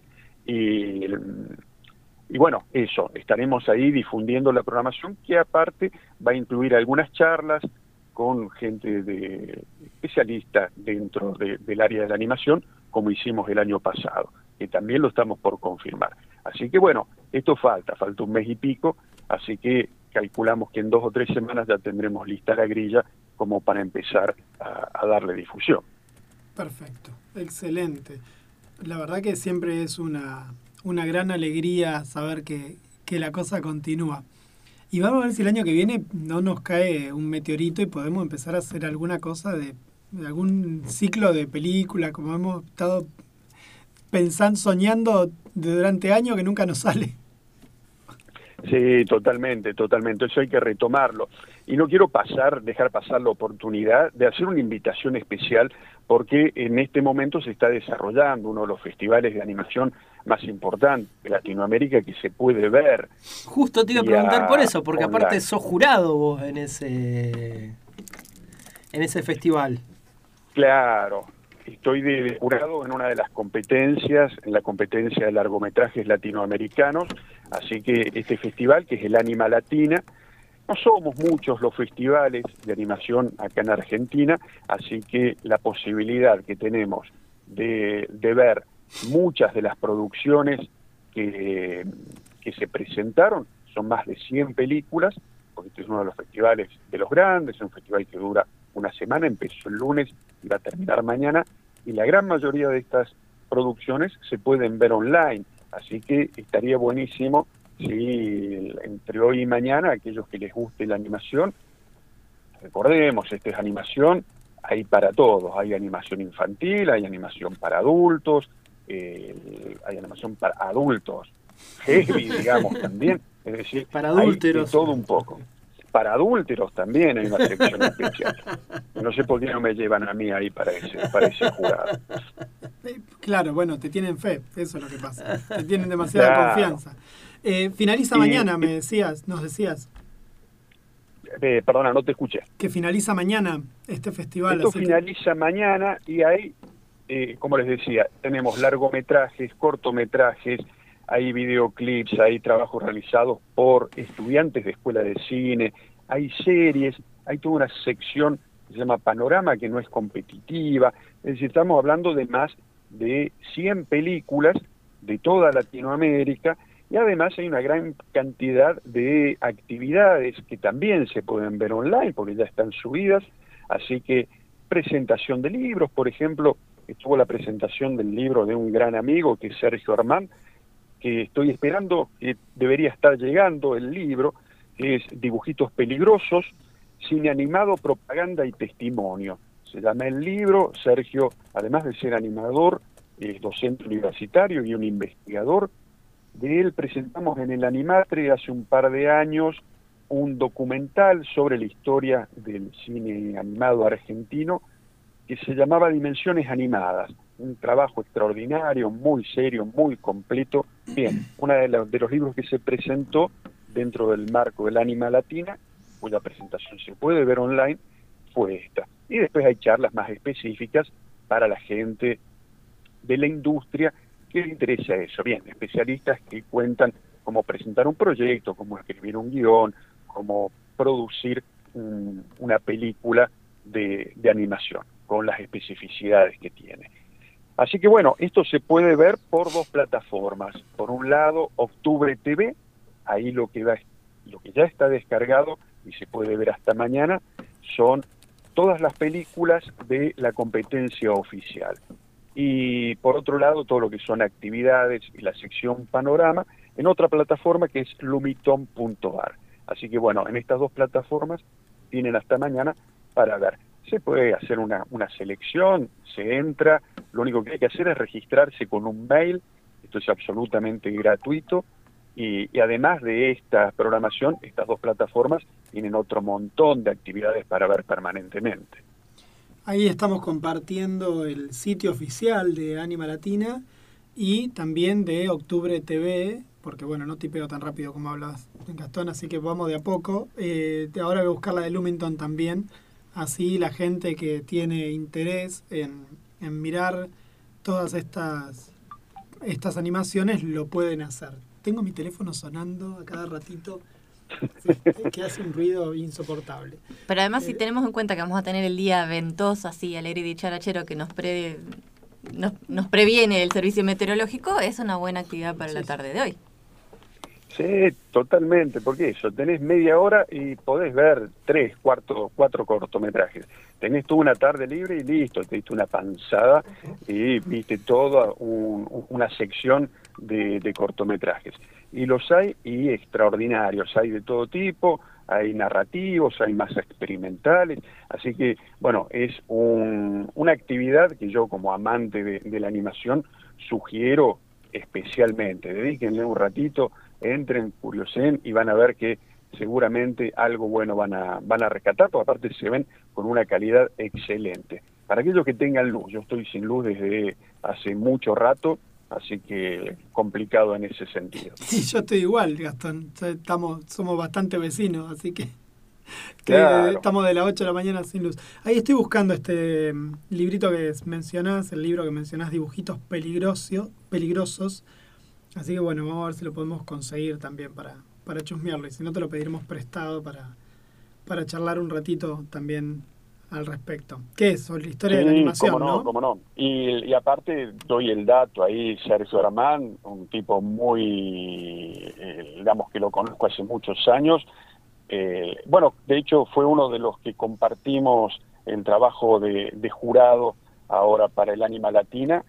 y bueno, eso, estaremos ahí difundiendo la programación que aparte va a incluir algunas charlas con gente de especialista dentro de, del área de la animación, como hicimos el año pasado, que también lo estamos por confirmar. Así que bueno, esto falta, falta un mes y pico, así que calculamos que en dos o tres semanas ya tendremos lista la grilla como para empezar a, a darle difusión. Perfecto, excelente. La verdad que siempre es una, una gran alegría saber que, que, la cosa continúa. Y vamos a ver si el año que viene no nos cae un meteorito y podemos empezar a hacer alguna cosa de de algún ciclo de película, como hemos estado pensando, soñando durante años que nunca nos sale. Sí, totalmente, totalmente. Eso hay que retomarlo. Y no quiero pasar, dejar pasar la oportunidad de hacer una invitación especial porque en este momento se está desarrollando uno de los festivales de animación más importantes de Latinoamérica que se puede ver. Justo te iba a preguntar por eso, porque aparte sos jurado vos en ese en ese festival. Claro, estoy de jurado en una de las competencias, en la competencia de largometrajes latinoamericanos, así que este festival, que es el Anima Latina, no somos muchos los festivales de animación acá en Argentina, así que la posibilidad que tenemos de, de ver muchas de las producciones que, que se presentaron, son más de 100 películas, porque este es uno de los festivales de los grandes, es un festival que dura una semana, empezó el lunes y va a terminar mañana, y la gran mayoría de estas producciones se pueden ver online, así que estaría buenísimo si entre hoy y mañana aquellos que les guste la animación, recordemos, esta es animación, hay para todos, hay animación infantil, hay animación para adultos, eh, hay animación para adultos, heavy, digamos, también, es decir, Para hay adúlteros. todo un poco. Para adúlteros también hay una sección especial. No sé por qué no me llevan a mí ahí para ese, para ese jurado. Claro, bueno, te tienen fe, eso es lo que pasa. Te tienen demasiada Claro. confianza. Eh, finaliza Y- mañana, me decías, nos decías, Eh, perdona, no te escuché. que finaliza mañana este festival. Esto así que- finaliza mañana y ahí, eh, como les decía, tenemos largometrajes, cortometrajes, hay videoclips, hay trabajos realizados por estudiantes de escuela de cine, hay series, hay toda una sección que se llama Panorama que no es competitiva, es decir, estamos hablando de más de 100 películas de toda Latinoamérica y además hay una gran cantidad de actividades que también se pueden ver online porque ya están subidas, así que presentación de libros, por ejemplo, estuvo la presentación del libro de un gran amigo que es Sergio Armán, que estoy esperando, que debería estar llegando el libro, que es Dibujitos Peligrosos, Cine Animado, Propaganda y Testimonio. Se llama el libro, Sergio, además de ser animador, es docente universitario y un investigador. De él presentamos en el Animatre hace un par de años un documental sobre la historia del cine animado argentino que se llamaba Dimensiones Animadas, un trabajo extraordinario, muy serio, muy completo. Bien, uno de, de los libros que se presentó dentro del marco del Anima Latina, cuya presentación se puede ver online, fue esta. Y después hay charlas más específicas para la gente de la industria que le interesa eso. Bien, especialistas que cuentan cómo presentar un proyecto, cómo escribir un guion, cómo producir un- una película de, de animación, con las especificidades que tiene. Así que bueno, esto se puede ver por dos plataformas. Por un lado, Octubre TV, ahí lo que, va, lo que ya está descargado y se puede ver hasta mañana son todas las películas de la competencia oficial. Y por otro lado, todo lo que son actividades y la sección panorama en otra plataforma que es lumiton.ar. Así que bueno, en estas dos plataformas tienen hasta mañana para ver. Se puede hacer una, una selección, se entra, lo único que hay que hacer es registrarse con un mail, esto es absolutamente gratuito, y, y además de esta programación, estas dos plataformas tienen otro montón de actividades para ver permanentemente. Ahí estamos compartiendo el sitio oficial de Anima Latina y también de Octubre TV, porque bueno, no tipeo tan rápido como hablas Gastón, así que vamos de a poco. Eh, ahora voy a buscar la de Lumington también, así la gente que tiene interés en, en mirar todas estas, estas animaciones lo pueden hacer. Tengo mi teléfono sonando a cada ratito, que hace un ruido insoportable. Pero además, si Eh, tenemos en cuenta que vamos a tener el día ventoso, así, alegre y dicharachero, que nos, pre, nos, nos previene el servicio meteorológico, es una buena actividad para la tarde de hoy. Sí, totalmente, porque eso, tenés media hora y podés ver tres, cuatro, cuatro cortometrajes. Tenés tú una tarde libre y listo, te diste una panzada y viste toda un- un- una sección de, de cortometrajes. Y los hay y extraordinarios, hay de todo tipo, hay narrativos, hay más experimentales, así que bueno, es un, una actividad que yo como amante de, de la animación sugiero especialmente, dedíquenle un ratito, entren, curiosen y van a ver que seguramente algo bueno van a, van a rescatar, porque aparte se ven con una calidad excelente. Para aquellos que tengan luz, yo estoy sin luz desde hace mucho rato, así que complicado en ese sentido. Sí, yo estoy igual, Gastón. Estamos, somos bastante vecinos, así que, que Claro. estamos de las 8 de la mañana sin luz. Ahí estoy buscando este mm, librito que mencionás, el libro que mencionás, Dibujitos peligrosos. Así que bueno, vamos a ver si lo podemos conseguir también para, para chusmearlo. Y si no, te lo pediremos prestado para, para charlar un ratito también al respecto. ¿Qué es? La historia de la animación, cómo no, ¿no? cómo no. Y, y aparte doy el dato ahí, Sergio Armán, un tipo muy, eh, digamos que lo conozco hace muchos años. Eh, bueno, de hecho fue uno de los que compartimos el trabajo de, de jurado ahora para el Anima Latina.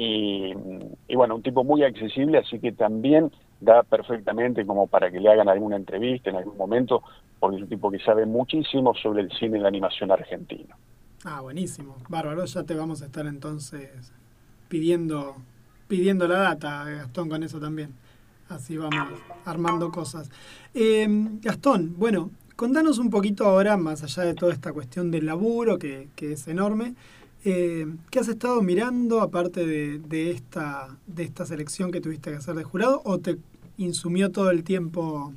Y, bueno, un tipo muy accesible, así que también da perfectamente como para que le hagan alguna entrevista en algún momento, porque es un tipo que sabe muchísimo sobre el cine y la animación argentino. Ah, buenísimo. Bárbaro, ya te vamos a estar entonces pidiendo, pidiendo la data, Gastón, con eso también. Así vamos armando cosas. Eh, Gastón, bueno, contanos un poquito ahora, más allá de toda esta cuestión del laburo, que, que es enorme, eh, ¿qué has estado mirando aparte de, de, esta, de esta selección que tuviste que hacer de jurado o te insumió todo el tiempo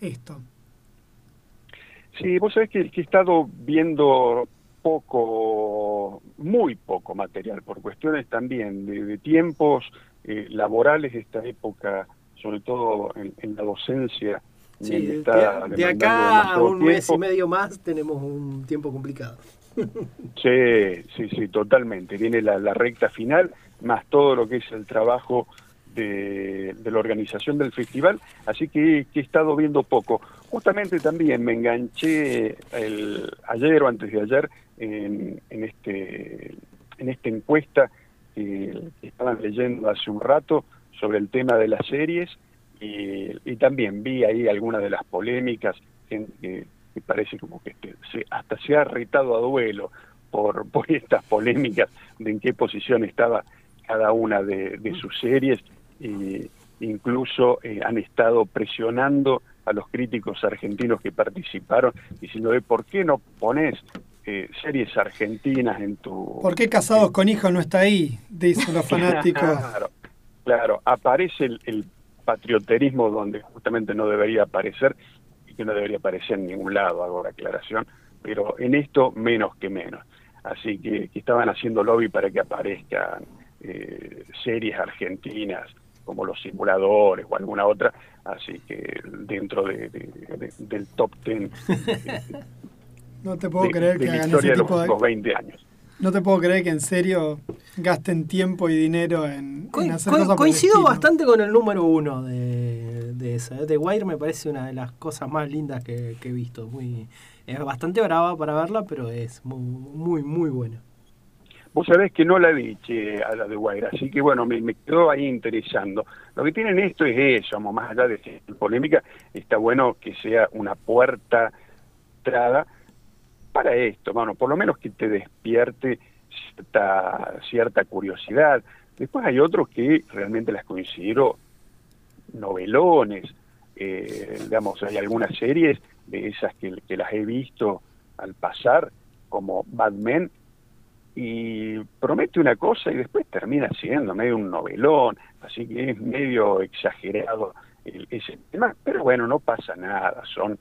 esto? Sí, vos sabés que, que he estado viendo poco, muy poco material, por cuestiones también de, de tiempos eh, laborales de esta época, sobre todo en, en la docencia. Sí, de, de, acá a un tiempo. mes y medio más tenemos un tiempo complicado. Sí, sí, sí, totalmente. Viene la, recta final, más todo lo que es el trabajo de, la organización del festival, así que, he estado viendo poco. Justamente también me enganché el, ayer o antes de ayer en, en, este, en esta encuesta que, estaban leyendo hace un rato sobre el tema de las series y, y también vi ahí algunas de las polémicas que, que me parece como que se, hasta se ha retado a duelo por, por estas polémicas de en qué posición estaba cada una de, de sus series e incluso eh, han estado presionando a los críticos argentinos que participaron diciendo de por qué no pones eh, series argentinas en tu ¿Por qué Casados con Hijos no está ahí? dicen los fanáticos. claro, claro. Aparece el, el patrioterismo donde justamente no debería aparecer que no debería aparecer en ningún lado, hago la aclaración, pero en esto menos que menos. Así que, que estaban haciendo lobby para que aparezcan eh, series argentinas como Los Simuladores o alguna otra, así que dentro de, de, de, del top ten. no te puedo creer que hagan ese tipo de... Los 20 años. No te puedo creer que en serio gasten tiempo y dinero en, Co en hacer co cosas Coincido bastante con el número uno de, de esa. The Wire me parece una de las cosas más lindas que, he visto. Muy, es bastante brava para verla, pero es muy, muy, muy buena. Vos sabés que no la vi che, a la de Wire, así que bueno, me, me, quedó ahí interesando. Lo que tienen esto es eso, más allá de polémica, está bueno que sea una puerta entrada para esto, bueno, por lo menos que te despierte cierta, cierta curiosidad. Después hay otros que realmente las considero novelones, eh, digamos, hay algunas series de esas que, las he visto al pasar, como Bad Men, y promete una cosa y después termina siendo medio un novelón, así que es medio exagerado ese tema, pero bueno, no pasa nada, son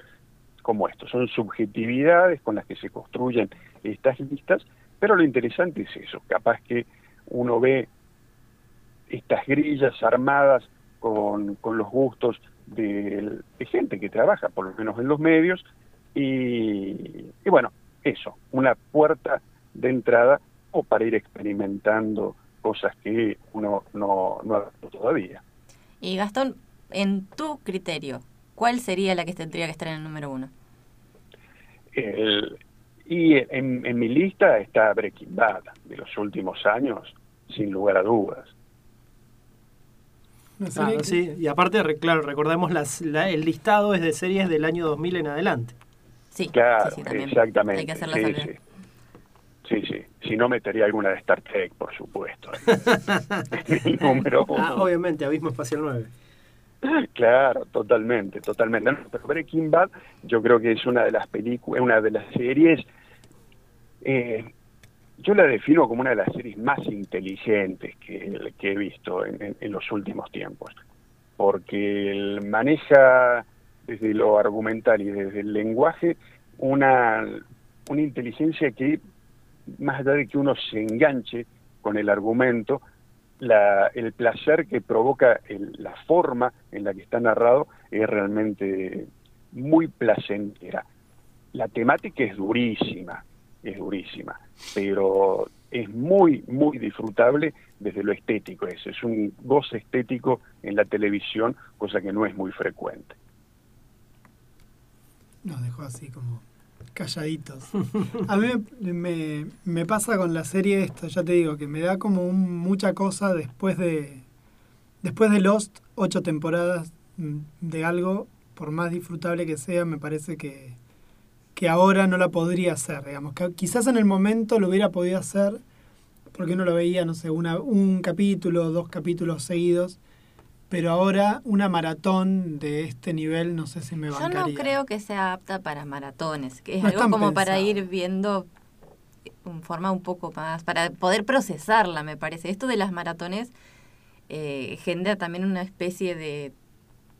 como esto, son subjetividades con las que se construyen estas listas, pero lo interesante es eso, capaz que uno ve estas grillas armadas con, con los gustos de, de, gente que trabaja, por lo menos en los medios, y, y bueno, eso, una puerta de entrada o para ir experimentando cosas que uno no, no ha visto todavía. Y Gastón, en tu criterio, ¿cuál sería la que tendría que estar en el número uno? El, y en, en, mi lista está Breaking Bad, de los últimos años, sin lugar a dudas. Que- sí, y aparte, claro, recordemos las, la- el listado es de series del año 2000 en adelante. Sí, Claro, sí, sí, también. exactamente. Hay que hacer la sí, sí. Sí, sí. Si no, metería alguna de Star Trek, por supuesto. El número uno. Ah, obviamente, Abismo Espacial 9. Claro, totalmente, totalmente. No, pero Breaking Bad yo creo que es una de las películas, una de las series, eh, yo la defino como una de las series más inteligentes que, he visto en, en- los últimos tiempos, porque maneja desde lo argumental y desde el lenguaje una, una inteligencia que, más allá de que uno se enganche con el argumento, la- el placer que provoca el- la forma en la que está narrado es realmente muy placentera. La temática es durísima, es durísima, pero es muy, muy disfrutable desde lo estético. Es, es un goce estético en la televisión, cosa que no es muy frecuente. Nos dejó así como calladitos. A mí me, me- pasa con la serie esto, ya te digo, que me da como un- mucha cosa después de después de Lost, ocho temporadas mm, de algo, por más disfrutable que sea, me parece que, que ahora no la podría hacer, digamos. Que quizás en el momento lo hubiera podido hacer, porque uno lo veía, no sé, una, un capítulo, dos capítulos seguidos, pero ahora una maratón de este nivel no sé si me Yo bancaría. no creo que sea apta para maratones, que es No algo como para ir viendo en forma un poco más, para poder procesarla, me parece. Esto de las maratones eh, genera también una especie de,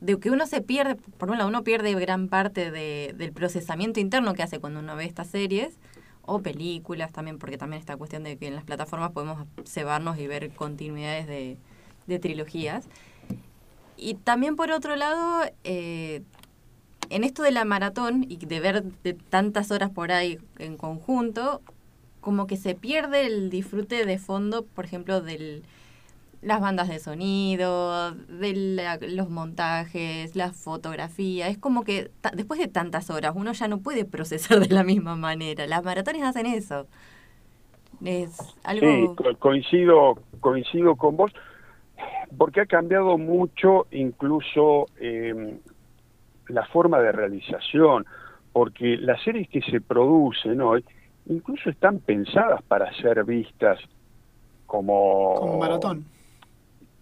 de que uno se pierde, por un lado, uno pierde gran parte de- del procesamiento interno que hace cuando uno ve estas series, o películas también, porque también esta cuestión de que en las plataformas podemos cebarnos y ver continuidades de, de trilogías. Y también por otro lado, eh, en esto de la maratón y de ver de tantas horas por ahí en conjunto, como que se pierde el disfrute de fondo, por ejemplo, de las bandas de sonido, de la- los montajes, la fotografía. Es como que ta- después de tantas horas uno ya no puede procesar de la misma manera. Las maratones hacen eso. Es Sí, algo... co- coincido, coincido con vos, porque ha cambiado mucho incluso eh, la forma de realización, porque las series que se producen hoy incluso están pensadas para ser vistas como, Como maratón.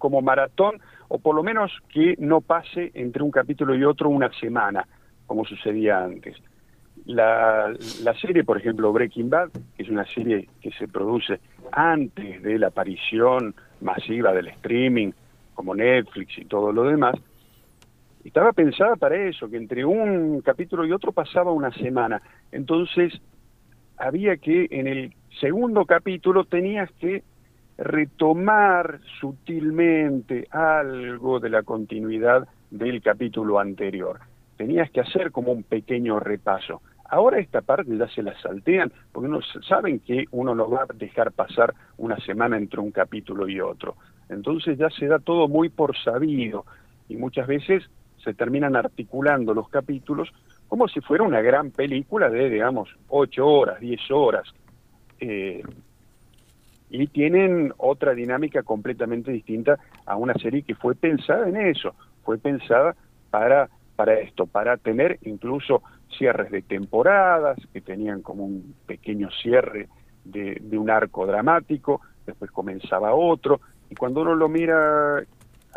Como maratón, o por lo menos que no pase entre un capítulo y otro una semana, como sucedía antes. La, la serie, por ejemplo, Breaking Bad, que es una serie que se produce antes de la aparición masiva del streaming, como Netflix y todo lo demás, estaba pensada para eso, que entre un capítulo y otro pasaba una semana. Entonces, había que, en el segundo capítulo, tenías que retomar sutilmente algo de la continuidad del capítulo anterior. Tenías que hacer como un pequeño repaso. Ahora esta parte ya se la saltean, porque no saben que uno no va a dejar pasar una semana entre un capítulo y otro. Entonces ya se da todo muy por sabido y muchas veces se terminan articulando los capítulos como si fuera una gran película de, digamos, ocho horas, diez horas. Eh, y tienen otra dinámica completamente distinta a una serie que fue pensada en eso, fue pensada para, para esto, para tener incluso cierres de temporadas, que tenían como un pequeño cierre de, de un arco dramático, después comenzaba otro, y cuando uno lo mira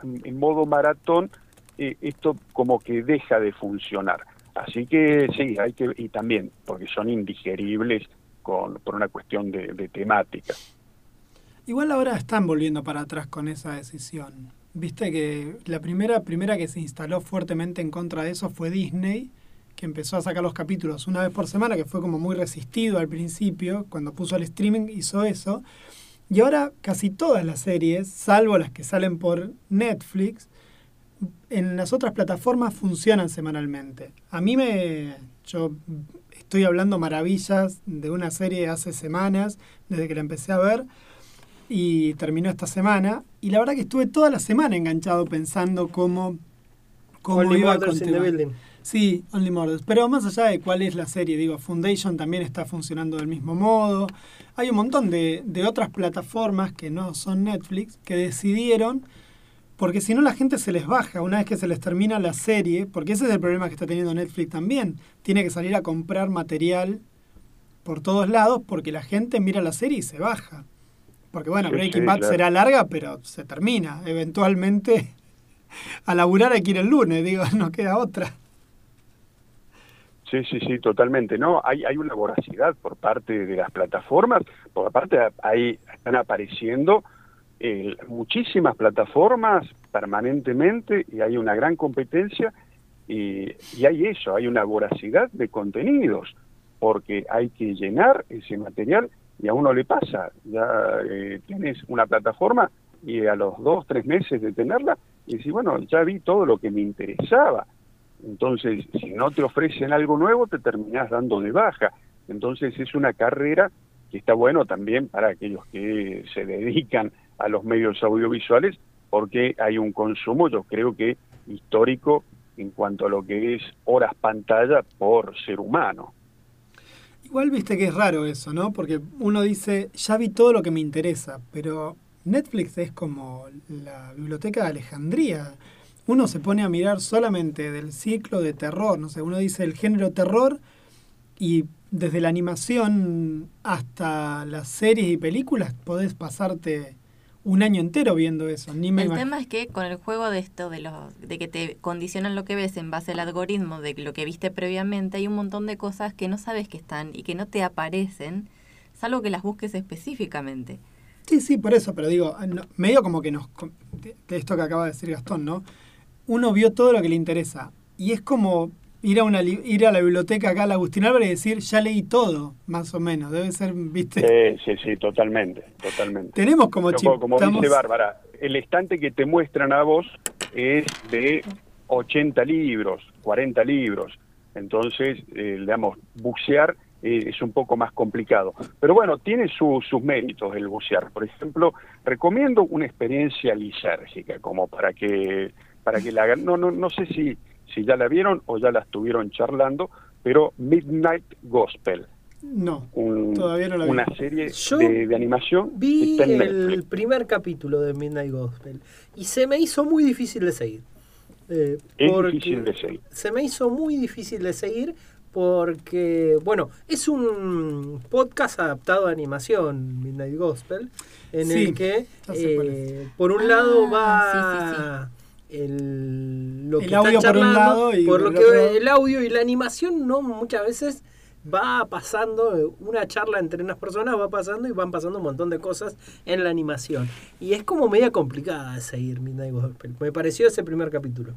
en, modo maratón, eh, esto como que deja de funcionar. Así que sí, hay que, y también, porque son indigeribles con, por una cuestión de, de temática. Igual ahora están volviendo para atrás con esa decisión. Viste que la primera, primera que se instaló fuertemente en contra de eso fue Disney, que empezó a sacar los capítulos una vez por semana, que fue como muy resistido al principio, cuando puso el streaming hizo eso. Y ahora casi todas las series, salvo las que salen por Netflix, en las otras plataformas funcionan semanalmente. A mí me... Yo estoy hablando maravillas de una serie hace semanas, desde que la empecé a ver, y terminó esta semana. Y la verdad que estuve toda la semana enganchado pensando cómo, cómo Only iba a in the continuar. Building. Sí, Only Murders. Pero más allá de cuál es la serie, digo, Foundation también está funcionando del mismo modo. Hay un montón de, de otras plataformas que no son Netflix que decidieron Porque si no la gente se les baja una vez que se les termina la serie, porque ese es el problema que está teniendo Netflix también. Tiene que salir a comprar material por todos lados porque la gente mira la serie y se baja. Porque bueno, Sí, Breaking sí, Bad claro. será larga, pero se termina. Eventualmente a laburar hay que ir el lunes, digo, no queda otra. Sí, sí, sí, totalmente. No, hay, hay una voracidad por parte de las plataformas, por parte hay, están apareciendo eh, muchísimas plataformas permanentemente y hay una gran competencia y, y hay eso, hay una voracidad de contenidos, porque hay que llenar ese material y a uno le pasa, ya eh, tienes una plataforma y a los dos, tres meses de tenerla, y decís, bueno, ya vi todo lo que me interesaba. Entonces, si no te ofrecen algo nuevo, te terminás dando de baja. Entonces, es una carrera que está bueno también para aquellos que se dedican a los medios audiovisuales, porque hay un consumo, yo creo que histórico en cuanto a lo que es horas pantalla por ser humano. Igual viste que es raro eso, ¿no? Porque uno dice, ya vi todo lo que me interesa, pero Netflix es como la biblioteca de Alejandría. Uno se pone a mirar solamente del ciclo de terror, no sé, uno dice el género terror y desde la animación hasta las series y películas podés pasarte un año entero viendo eso. Ni me El tema es que con el juego de esto, de, los, de que te condicionan lo que ves en base al algoritmo de lo que viste previamente, hay un montón de cosas que no sabes que están y que no te aparecen, salvo que las busques específicamente. Sí, sí, por eso, pero digo, no- medio como que nos... de esto que acaba de decir Gastón, ¿no? Uno vio todo lo que le interesa y es como ir a una ir a la biblioteca acá a la Agustín Álvarez y decir, ya leí todo, más o menos. Debe ser, ¿viste? Sí, sí, sí, totalmente, totalmente. Tenemos como Como, como estamos- dice Bárbara, el estante que te muestran a vos es de 80 libros, 40 libros. Entonces, eh, digamos, bucear eh, es un poco más complicado. Pero bueno, tiene su- sus méritos el bucear. Por ejemplo, recomiendo una experiencia lisérgica, como para que, para que la hagan. No, no, no sé si, si ya la vieron o ya la estuvieron charlando, pero Midnight Gospel. No, un- Todavía no la vi. una serie Yo de, de animación que Vi está en el primer capítulo de Midnight Gospel y se me hizo muy difícil de seguir. Eh, Es difícil de seguir. Se me hizo muy difícil de seguir porque, bueno, es un podcast adaptado a animación, Midnight Gospel, en Sí, el que, sé eh, por un Ah, lado sí, va el, lo El que audio están por un lado y por lo que el otro- el audio y la animación no muchas veces va pasando una charla entre unas personas va pasando y van pasando un montón de cosas en la animación y es como media complicada de seguir Midnight Gospel me pareció ese primer capítulo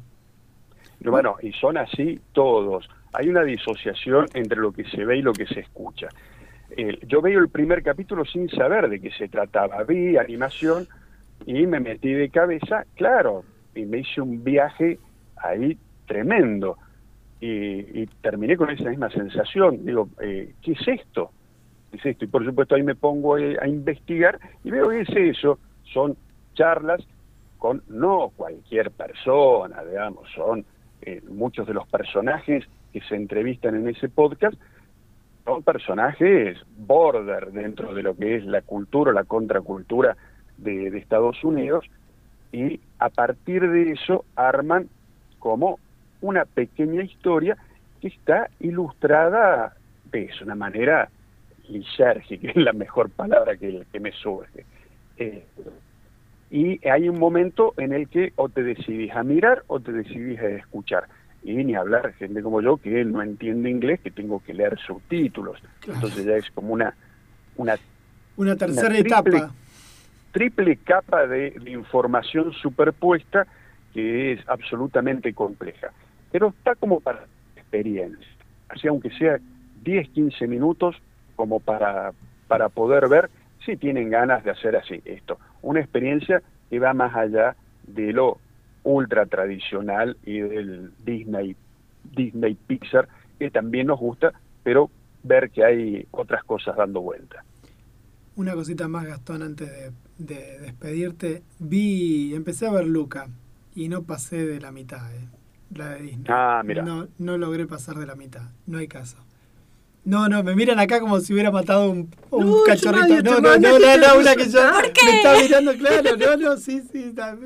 Bueno, y son así todos. Hay una disociación entre lo que se ve y lo que se escucha. Eh, yo veo el primer capítulo sin saber de qué se trataba. Vi animación y me metí de cabeza, claro, y me hice un viaje ahí tremendo. Y, terminé con esa misma sensación. Digo, eh, ¿qué es esto? ¿Qué es esto? Y por supuesto ahí me pongo eh, a investigar y veo que es eso. Son charlas con no cualquier persona, digamos, son eh, muchos de los personajes que se entrevistan en ese podcast son personajes border dentro de lo que es la cultura o la contracultura de Estados Unidos y a partir de eso arman como una pequeña historia que está ilustrada de una manera lisérgica, es la mejor palabra que, que me surge. Eh, y hay un momento en el que o te decidís a mirar o te decidís a escuchar. Y ni hablar gente como yo que no entiende inglés, que tengo que leer subtítulos. Claro. Entonces ya es como una, una Una tercera triple- etapa. Triple capa de, información superpuesta que es absolutamente compleja. Pero está como para experiencia. Así, aunque sea 10, 15 minutos, como para, para poder ver si tienen ganas de hacer así esto. Una experiencia que va más allá de lo ultra tradicional y del Disney, Disney Pixar, que también nos gusta, pero ver que hay otras cosas dando vuelta. Una cosita más, Gastón, antes de, de despedirte. Vi, empecé a ver Luca y no pasé de la mitad, eh, la de Disney. Ah, mira. No, no logré pasar de la mitad, no hay caso. No, no, me miran acá como si hubiera matado un, un No, cachorrito. No, no, no, no, no, una que yo ¿Por qué? me está mirando, claro, no, no, sí, sí. está-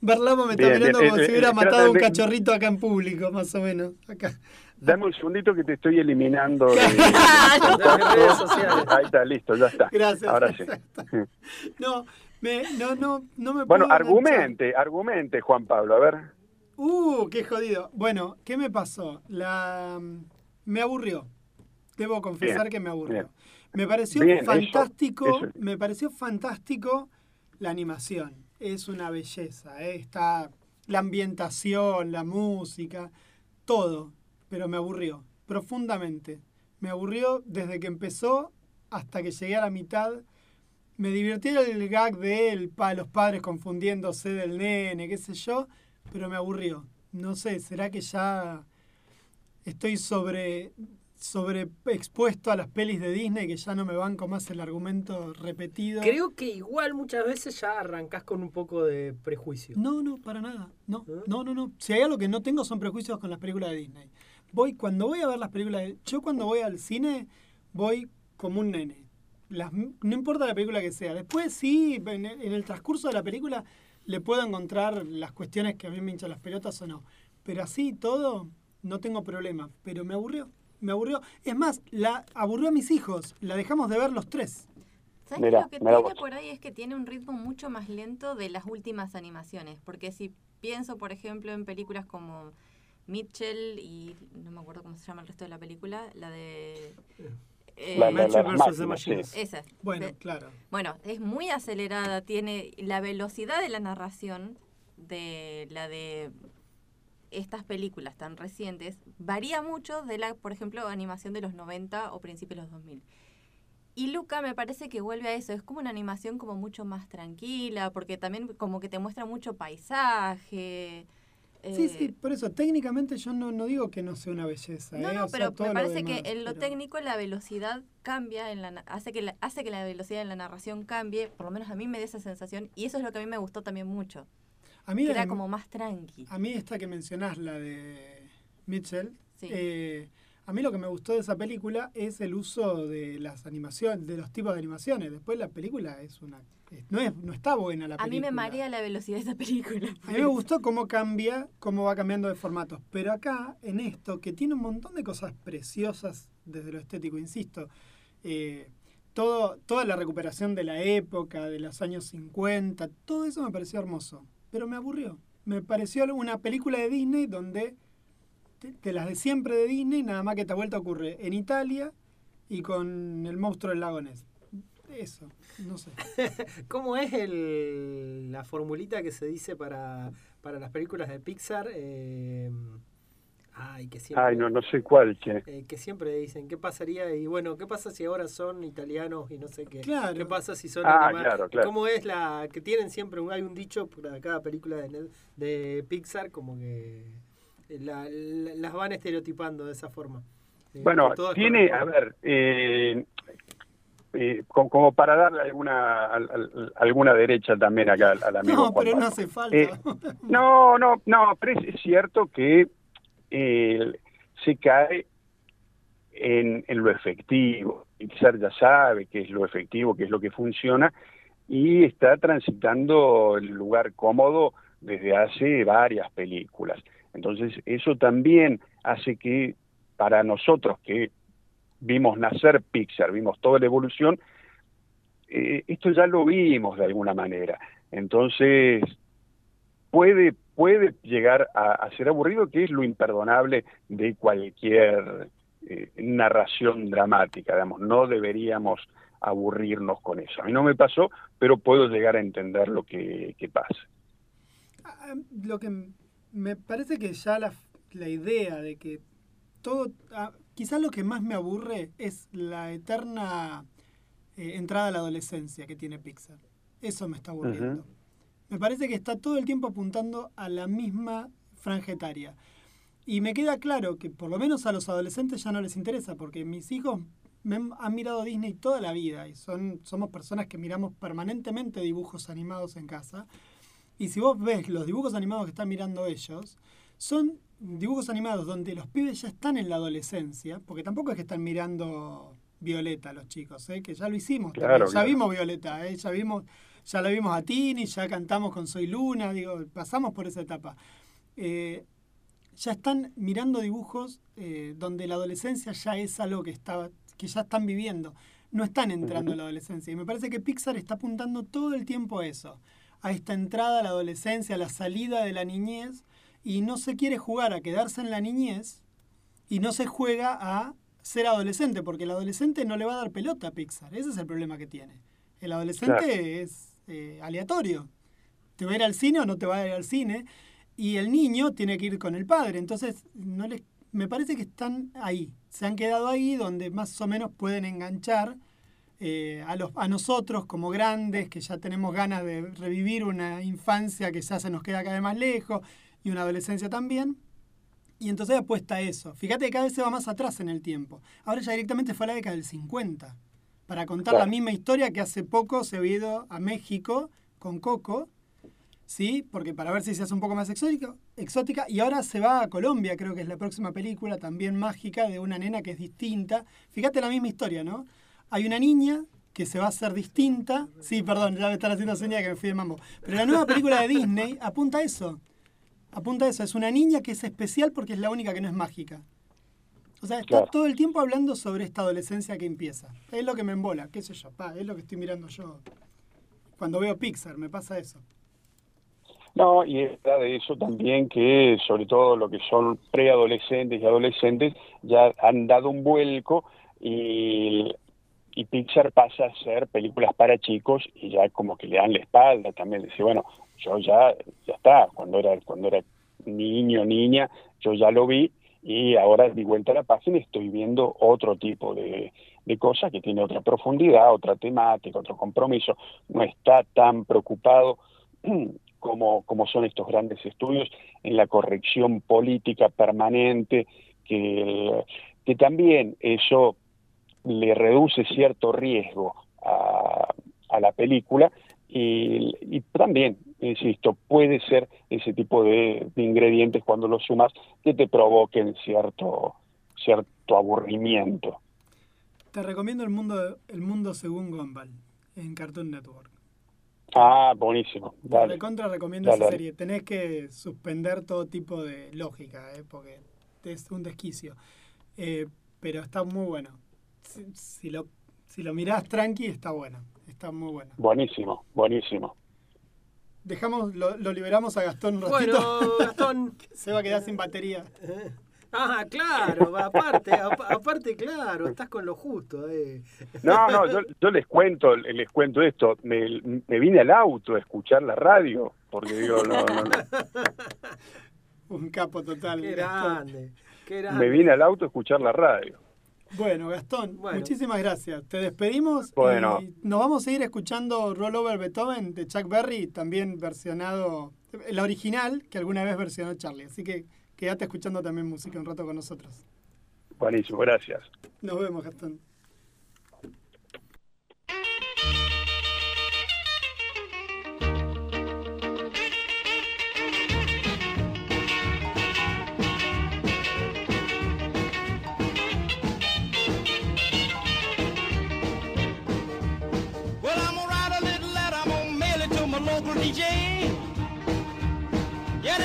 Berlamo me está Bien, mirando bien, como eh, si hubiera eh, matado un cachorrito acá en público, más o menos. Acá. Dame un segundito que te estoy eliminando. de- De las redes sociales. Ahí está, listo, ya está. Gracias. Ahora sí. No, me, no, no, no me Bueno, puedo enganchar. argumente, argumente, Juan Pablo, a ver. Uh, qué jodido. Bueno, ¿qué me pasó? La me aburrió. Debo confesar Bien, que me aburrió. bien. Me pareció Bien, eso, fantástico, eso. me pareció fantástico la animación. Es una belleza, ¿eh? está la ambientación, la música, todo, pero me aburrió profundamente. Me aburrió desde que empezó hasta que llegué a la mitad. Me divirtió el gag de él, pa, los padres confundiéndose del nene, qué sé yo, pero me aburrió. No sé, ¿será que ya estoy sobre, sobre expuesto a las pelis de Disney que ya no me banco más el argumento repetido? Creo que igual muchas veces ya arrancás con un poco de prejuicio. No, no, para nada. No, ¿Eh? no, no, no. Si hay algo que no tengo son prejuicios con las películas de Disney. Voy, cuando voy a ver las películas de... Yo cuando voy al cine voy como un nene. Las, no importa la película que sea. Después sí, en el, en el transcurso de la película le puedo encontrar las cuestiones que a mí me hinchan las pelotas o no. Pero así todo, no tengo problema. Pero me aburrió. Me aburrió. Es más, la aburrió a mis hijos. La dejamos de ver los tres. ¿Sabes qué? Lo que tiene por ahí es que tiene un ritmo mucho más lento de las últimas animaciones. Porque si pienso, por ejemplo, en películas como Mitchell y no me acuerdo cómo se llama el resto de la película, la de... eh, La- la- Mitchell la- versus the Machines. sí. esa. Bueno, claro. Bueno, es muy acelerada, tiene la velocidad de la narración de la de estas películas tan recientes varía mucho de la, por ejemplo, animación de los 90 o principios de los 2000. Y Luca me parece que vuelve a eso, es como una animación como mucho más tranquila, porque también como que te muestra mucho paisaje. Sí, eh, sí, por eso técnicamente yo no, no digo que no sea una belleza. No, ¿eh? no, sea, pero me parece que en lo técnico la velocidad cambia, en la, hace, que la, hace que la velocidad en la narración cambie, por lo menos a mí me da esa sensación, y eso es lo que a mí me gustó también mucho, A mí, que la era como más tranqui. a mí esta que mencionás, la de Mitchell, Sí. eh, a mí lo que me gustó de esa película es el uso de las animaciones, de los tipos de animaciones. Después la película es una... no, es, no está buena la A mí película. me marea la velocidad de esa película. A mí me gustó cómo cambia, cómo va cambiando de formatos. Pero acá, en esto, que tiene un montón de cosas preciosas desde lo estético, insisto, eh, todo, toda la recuperación de la época, de los años 50, todo eso me pareció hermoso. Pero me aburrió. Me pareció una película de Disney donde, de, de las de siempre de Disney, nada más que esta vuelta ocurre en Italia y con el monstruo del lago Ness. Eso, no sé. ¿Cómo es el, la formulita que se dice para, para las películas de Pixar? Eh, ay, que siempre, Ay, no, no sé cuál, che. eh, que siempre dicen, ¿qué pasaría? Y bueno, ¿qué pasa si ahora son italianos y no sé qué? Claro. ¿Qué pasa si son Ah, claro, claro. ¿Cómo es la que tienen siempre, un, hay un dicho para cada película de, Ned- de Pixar como que la- la- las van estereotipando de esa forma? Eh, Bueno, tiene, a ver, eh, eh, como, como para darle alguna al- al- alguna derecha también acá al, al amigo No, Juan pero no hace falta. Eh, No, no, no, pero es, es cierto que eh, se cae en, en lo efectivo. Pixar ya sabe qué es lo efectivo, qué es lo que funciona, y está transitando el lugar cómodo desde hace varias películas. Entonces, eso también hace que para nosotros que vimos nacer Pixar, vimos toda la evolución, eh, esto ya lo vimos de alguna manera. Entonces, puede, puede llegar a, ser aburrido, que es lo imperdonable de cualquier eh, narración dramática, digamos, no deberíamos aburrirnos con eso. A mí no me pasó, pero puedo llegar a entender lo que, que pasa. Ah, Lo que me parece que ya la, la idea de que todo, ah, quizás lo que más me aburre es la eterna eh, entrada a la adolescencia que tiene Pixar. Eso me está aburriendo. Me parece que está todo el tiempo apuntando a la misma franja etaria. Y me queda claro que por lo menos a los adolescentes ya no les interesa, porque mis hijos me han mirado Disney toda la vida y son, somos personas que miramos permanentemente dibujos animados en casa. Y si vos ves los dibujos animados que están mirando ellos, son dibujos animados donde los pibes ya están en la adolescencia, porque tampoco es que están mirando Violeta los chicos, ¿eh? que ya lo hicimos. Claro. Ya claro. vimos Violeta, ¿eh? ya vimos, ya la vimos a Tini, ya cantamos con Soy Luna, digo, pasamos por esa etapa. Eh, ya están mirando dibujos eh, donde la adolescencia ya es algo que está, que ya están viviendo. No están entrando en la adolescencia. Y me parece que Pixar está apuntando todo el tiempo a eso, a esta entrada a la adolescencia, a la salida de la niñez, y no se quiere jugar a quedarse en la niñez y no se juega a ser adolescente, porque el adolescente no le va a dar pelota a Pixar. Ese es el problema que tiene. El adolescente Claro. es eh, aleatorio. Te va a ir al cine o no te va a ir al cine. Y el niño tiene que ir con el padre. Entonces, no les, me parece que están ahí. Se han quedado ahí donde más o menos pueden enganchar eh, a, los, a nosotros como grandes, que ya tenemos ganas de revivir una infancia que ya se nos queda cada vez más lejos y una adolescencia también. Y entonces apuesta a eso. Fíjate que cada vez se va más atrás en el tiempo. Ahora ya directamente fue a la década del 50. Para contar Claro. la misma historia que hace poco se había ido a México con Coco. ¿Sí? Porque para ver si se hace un poco más exótico, exótica. Y ahora se va a Colombia, creo que es la próxima película, también mágica, de una nena que es distinta. Fíjate la misma historia, ¿no? Hay una niña que se va a hacer distinta. Sí, perdón, ya me están haciendo señal que me fui de mambo. Pero la nueva película de Disney apunta a eso. Apunta a eso. Es una niña que es especial porque es la única que no es mágica. O sea, está Claro. todo el tiempo hablando sobre esta adolescencia que empieza. Es lo que me embola, qué sé yo, pa, es lo que estoy mirando yo. Cuando veo Pixar, me pasa eso. No, y es verdad de eso también que sobre todo lo que son preadolescentes y adolescentes ya han dado un vuelco y, y Pixar pasa a ser películas para chicos y ya como que le dan la espalda también. Dice, bueno, yo ya, ya está, cuando era, cuando era niño, niña, yo ya lo vi y ahora di vuelta a la página y estoy viendo otro tipo de, de cosas que tiene otra profundidad, otra temática, otro compromiso. No está tan preocupado como, como son estos grandes estudios en la corrección política permanente, que, que también eso le reduce cierto riesgo a, a la película y, y también, insisto, puede ser ese tipo de, de ingredientes cuando los sumas que te provoquen cierto, cierto aburrimiento. Te recomiendo el mundo, el mundo según Gumball en Cartoon Network. Ah, buenísimo. Dale. recontra recomiendo Dale, esa dale. serie. Tenés que suspender todo tipo de lógica, ¿eh? porque es un desquicio. Eh, pero está muy bueno. Si, si lo, si lo mirás tranqui, está bueno. Está muy bueno. Buenísimo, buenísimo. Dejamos, lo, lo liberamos a Gastón un ratito. Bueno, Gastón. Se va a quedar sin batería. Ah, claro, aparte, ap- aparte, claro, estás con lo justo. Eh. No, no, yo, yo les cuento, les cuento esto. Me, me vine al auto a escuchar la radio, porque digo, no, no, no. Un capo total. Qué Gastón. grande, qué grande. me vine al auto a escuchar la radio. Bueno, Gastón, Bueno. muchísimas gracias. Te despedimos Bueno. y nos vamos a seguir escuchando Roll Over Beethoven de Chuck Berry, también versionado, la original que alguna vez versionó Charlie. Así que quédate escuchando también música un rato con nosotros. Buenísimo, gracias. Nos vemos, Gastón.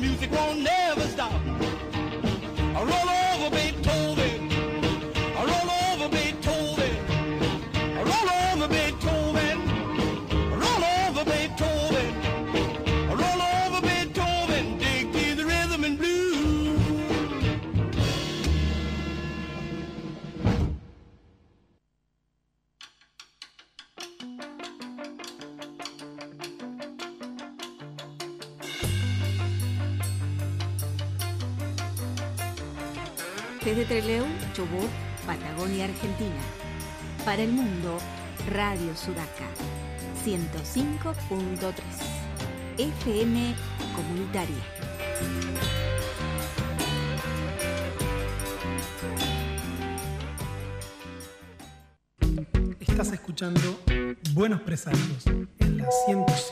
Music won't 105.3. FM Comunitaria. Estás escuchando Buenos Presagios en la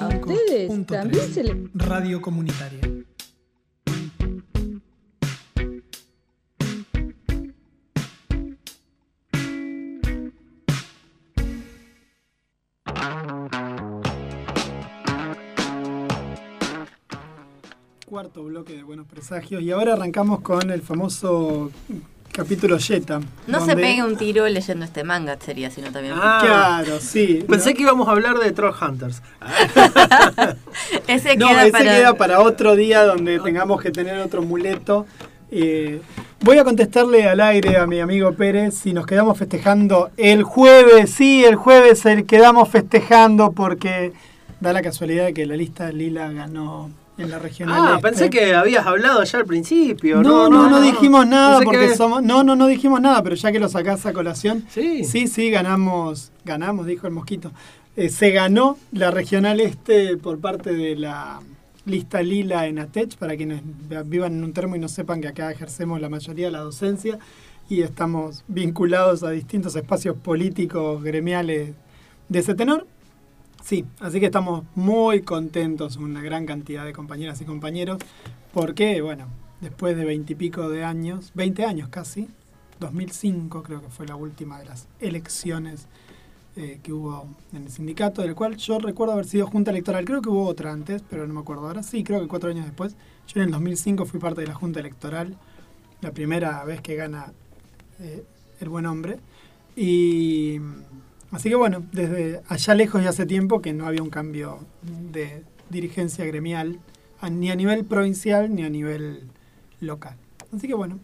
A ustedes también se 105.3 le... Radio Comunitaria. Buenos Presagios y ahora arrancamos con el famoso capítulo Jetta. No se pegue un tiro leyendo este manga, sería, sino también. Ah, Claro, sí. Pensé ¿no? que íbamos a hablar de Troll Hunters. Ese No, queda ese para. queda para otro día donde tengamos que tener otro muleto. Eh, voy a contestarle al aire a mi amigo Pérez si nos quedamos festejando el jueves. Sí, el jueves el quedamos festejando porque da la casualidad de que la lista Lila ganó en la. Ah, este. pensé que habías hablado ya al principio. No, no, no, dijimos nada porque que- somos. No, no, no dijimos nada, pero ya que lo sacás a colación. Sí. Sí, sí, ganamos. Ganamos, dijo el mosquito. Eh, se ganó la regional este por parte de la lista Lila en ATECH, para quienes vivan en un termo y no sepan que acá ejercemos la mayoría de la docencia y estamos vinculados a distintos espacios políticos, gremiales de ese tenor. Sí, así que estamos muy contentos, una gran cantidad de compañeras y compañeros, porque, bueno, después de veintipico de años, 20 años casi, 2005 creo que fue la última de las elecciones eh, que hubo en el sindicato, del cual yo recuerdo haber sido junta electoral, creo que hubo otra antes, pero no me acuerdo ahora, sí, creo que cuatro años después, yo en el 2005 fui parte de la junta electoral, la primera vez que gana eh, el buen hombre, y así que bueno, desde allá lejos y hace tiempo que no había un cambio de dirigencia gremial, ni a nivel provincial ni a nivel local. Así que bueno,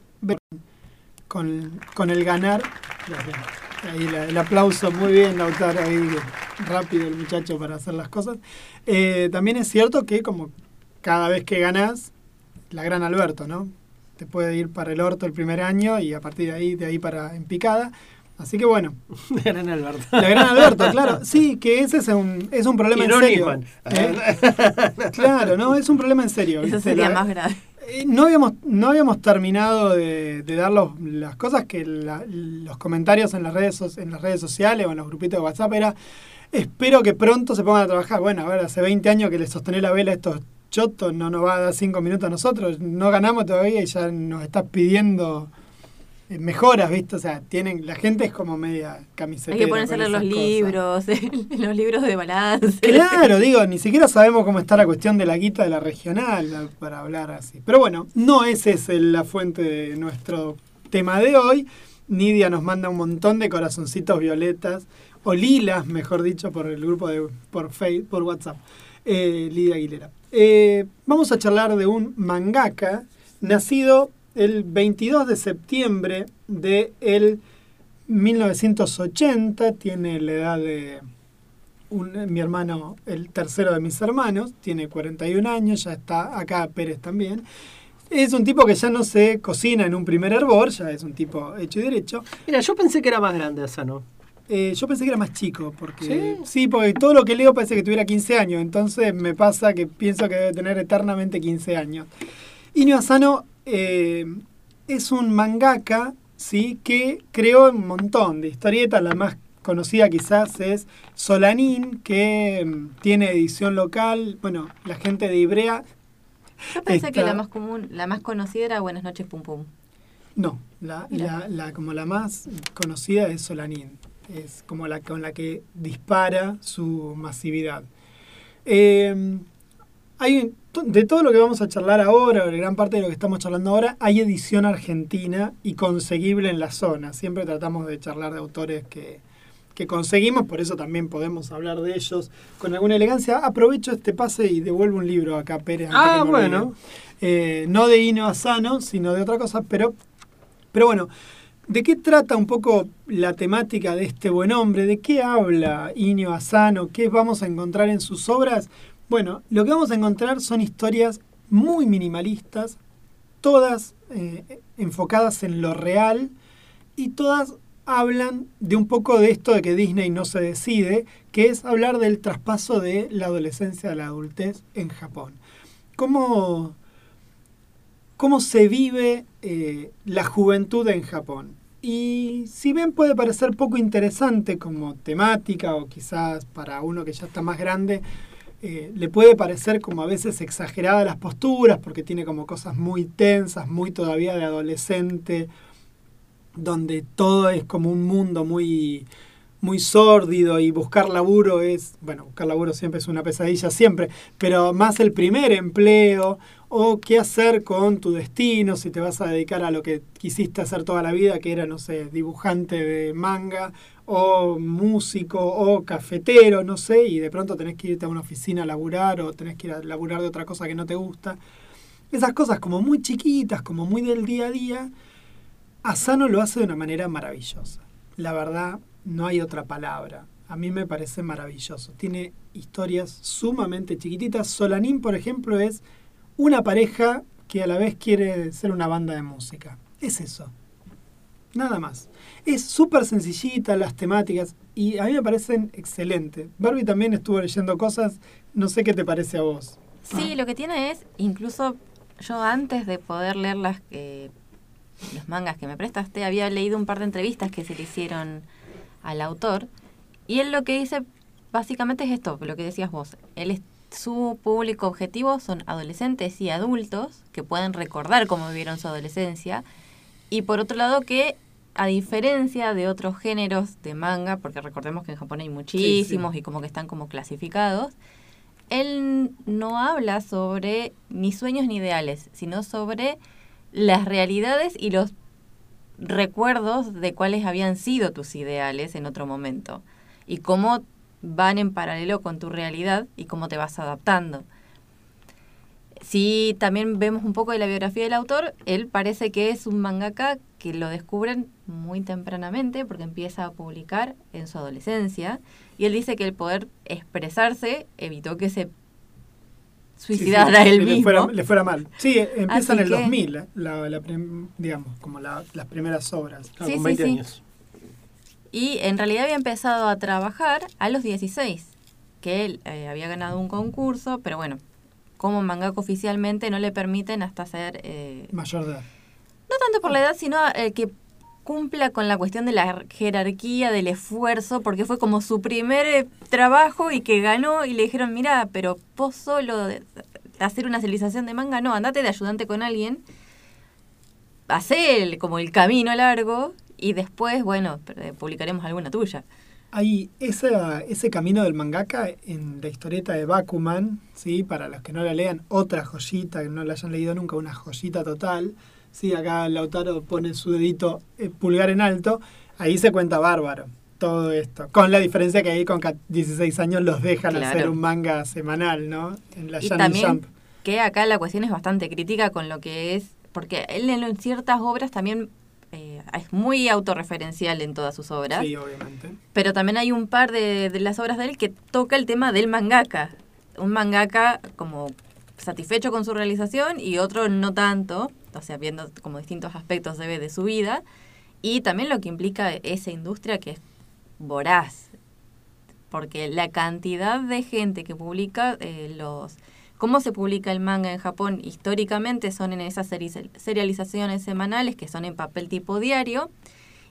con, con el ganar, ahí la- el aplauso, muy bien Lautaro, ahí rápido el muchacho para hacer las cosas. Eh, también es cierto que como cada vez que ganas, la gran Alberto, ¿no? Te puede ir para el orto el primer año y a partir de ahí, de ahí para en picada. Así que bueno, Gran Alberto. la gran Alberto, claro. Sí, que ese es un, es un problema Y en no serio. ¿eh? Claro, no, es un problema en serio. Eso sería La- más grave. eh, no habíamos, no habíamos terminado de, de dar los- las cosas que la- los comentarios en las redes en las redes sociales o en los grupitos de WhatsApp era espero que pronto se pongan a trabajar. Bueno, a ver, hace 20 años que le sostené la vela a estos chotos, no nos va a dar 5 minutos a nosotros, no ganamos todavía y ya nos estás pidiendo mejoras, ¿viste? O sea, tienen, la gente es como media camiseta. Hay que ponerse los libros, los libros de balance. Claro, digo, ni siquiera sabemos cómo está la cuestión de la guita de la regional para hablar así. Pero bueno, no esa es la fuente de nuestro tema de hoy. Nidia nos manda un montón de corazoncitos violetas, o lilas, mejor dicho, por el grupo de por Facebook, por WhatsApp. Eh, Lidia Aguilera. Eh, vamos a charlar de un mangaka nacido el 22 de septiembre de el 1980, tiene la edad de un- mi hermano, el tercero de mis hermanos, tiene 41 años, ya está acá Pérez también. Es un tipo que ya no se cocina en un primer hervor, ya es un tipo hecho y derecho. Mira, yo pensé que era más grande Asano. Eh, yo pensé que era más chico, porque ¿Sí? porque todo lo que leo parece que tuviera 15 años, entonces me pasa que pienso que debe tener eternamente 15 años. Inio Asano eh, es un mangaka, ¿sí? Que creó un montón de historietas, la más conocida quizás es Solanín, que mm, tiene edición local. Bueno, la gente de Ibrea. Yo pensé que la más común, la más conocida era Buenas noches, pum pum. No, la, la, la- como la más conocida es Solanín. Es como la con la que dispara su masividad. Eh, hay un- de todo lo que vamos a charlar ahora, o de gran parte de lo que estamos charlando ahora, hay edición argentina y conseguible en la zona. Siempre tratamos de charlar de autores que, que conseguimos, por eso también podemos hablar de ellos con alguna elegancia. Aprovecho este pase y devuelvo un libro acá, Pérez. Ah, me bueno. Eh, no de Ino Asano, sino de otra cosa, pero, pero bueno, ¿de qué trata un poco la temática de este buen hombre? ¿De qué habla Inio Asano? ¿Qué vamos a encontrar en sus obras? Bueno, lo que vamos a encontrar son historias muy minimalistas, todas eh, enfocadas en lo real y todas hablan de un poco de esto de que Disney no se decide, que es hablar del traspaso de la adolescencia a la adultez en Japón. ¿Cómo, cómo se vive eh, la juventud en Japón? Y si bien puede parecer poco interesante como temática o quizás para uno que ya está más grande, eh, le puede parecer como a veces exagerada las posturas porque tiene como cosas muy tensas, muy todavía de adolescente, donde todo es como un mundo muy muy sórdido y buscar laburo es, bueno, buscar laburo siempre es una pesadilla siempre, pero más el primer empleo o qué hacer con tu destino, si te vas a dedicar a lo que quisiste hacer toda la vida, que era, no sé, dibujante de manga o músico o cafetero, no sé, y de pronto tenés que irte a una oficina a laburar o tenés que ir a laburar de otra cosa que no te gusta. Esas cosas como muy chiquitas, como muy del día a día, Asano lo hace de una manera maravillosa. La verdad, no hay otra palabra. A mí me parece maravilloso. Tiene historias sumamente chiquititas. Solanín, por ejemplo, es una pareja que a la vez quiere ser una banda de música. Es eso. Nada más. Es súper sencillita las temáticas y a mí me parecen excelentes. Barbie también estuvo leyendo cosas. No sé qué te parece a vos. Sí, lo que tiene es, incluso yo antes de poder leer las, eh, los mangas que me prestaste, había leído un par de entrevistas que se le hicieron al autor. Y él lo que dice básicamente es esto, lo que decías vos. Él su público objetivo son adolescentes y adultos que pueden recordar cómo vivieron su adolescencia. Y por otro lado que, a diferencia de otros géneros de manga, porque recordemos que en Japón hay muchísimos y como que están como clasificados, él no habla sobre ni sueños ni ideales, sino sobre las realidades y los recuerdos de cuáles habían sido tus ideales en otro momento y cómo van en paralelo con tu realidad y cómo te vas adaptando. Si también vemos un poco de la biografía del autor, él parece que es un mangaka que lo descubren muy tempranamente porque empieza a publicar en su adolescencia y él dice que el poder expresarse evitó que se suicidara Sí, sí, él le mismo. Fuera, le fuera mal. Sí, eh, empieza en el que- 2000, eh, la, la prim- digamos, como la- las primeras obras. Ah, Sí, con sí, 20 sí. años. Y en realidad había empezado a trabajar a los 16, que él eh, había ganado un concurso, pero bueno, como mangaka oficialmente no le permiten hasta ser, eh, Mayor de edad. no tanto por la edad, sino eh, que cumpla con la cuestión de la jerarquía, del esfuerzo, porque fue como su primer eh, trabajo y que ganó y le dijeron, mira, pero vos solo de- hacer una civilización de manga, no, andate de ayudante con alguien, hacé el- como el camino largo y después, bueno, eh, publicaremos alguna tuya. Hay esa, ese camino del mangaka en la historieta de Bakuman, ¿sí? para los que no la lean, otra joyita, que no la hayan leído nunca, una joyita total. ¿sí? Acá Lautaro pone su dedito eh, pulgar en alto, ahí se cuenta bárbaro todo esto. Con la diferencia que ahí con ca- 16 años los dejan Claro. hacer un manga semanal, ¿no? En la Y también Jump. que acá la cuestión es bastante crítica con lo que es, porque él en ciertas obras también es muy autorreferencial en todas sus obras, Sí, obviamente. pero también hay un par de, de las obras de él que toca el tema del mangaka. Un mangaka como satisfecho con su realización y otro no tanto, o sea, viendo como distintos aspectos de, de su vida y también lo que implica esa industria que es voraz, porque la cantidad de gente que publica eh, los cómo se publica el manga en Japón históricamente son en esas seri- serializaciones semanales que son en papel tipo diario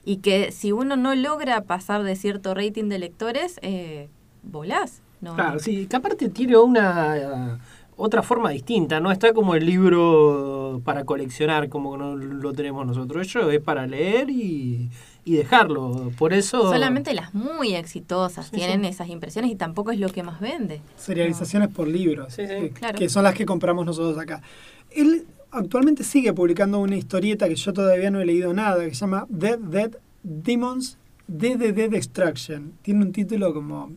y que si uno no logra pasar de cierto rating de lectores, eh, volás. No, Claro, sí, que aparte tiene una otra forma distinta, no está como el libro para coleccionar como no lo tenemos nosotros. Eso es para leer y, y dejarlo. Por eso. Solamente las muy exitosas Sí, tienen sí. esas impresiones y tampoco es lo que más vende. Serializaciones por libros, Sí, sí. que, Claro. que son las que compramos nosotros acá. Él actualmente sigue publicando una historieta que yo todavía no he leído nada, que se llama Dead Dead Demons DDD Destruction. Tiene un título como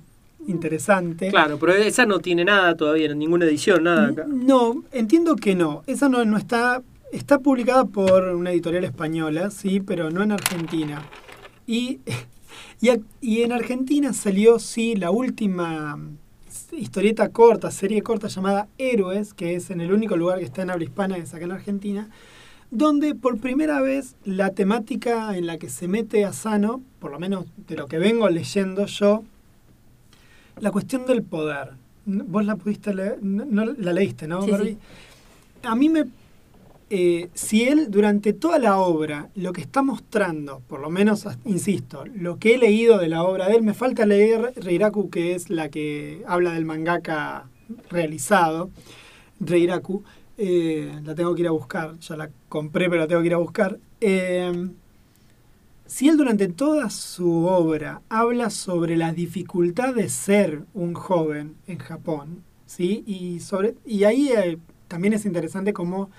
interesante. Claro, pero esa no tiene nada todavía, ninguna edición, nada acá. No, entiendo que no. Esa no, no está. Está publicada por una editorial española, sí, pero no en Argentina. Y, y, y en Argentina salió, sí, la última historieta corta, serie corta llamada Héroes, que es en el único lugar que está en habla hispana, que es acá en Argentina, donde por primera vez la temática en la que se mete Asano, por lo menos de lo que vengo leyendo yo, la cuestión del poder. Vos la pudiste leer, no, no la leíste, ¿no, Sí, sí. A mí me... eh, si él durante toda la obra, lo que está mostrando, por lo menos, insisto, lo que he leído de la obra de él, me falta leer Reiraku, que es la que habla del mangaka realizado, Reiraku, eh, la tengo que ir a buscar, ya la compré, pero la tengo que ir a buscar. Eh, si él durante toda su obra habla sobre la dificultad de ser un joven en Japón, ¿sí? Y, sobre, y ahí también es interesante cómo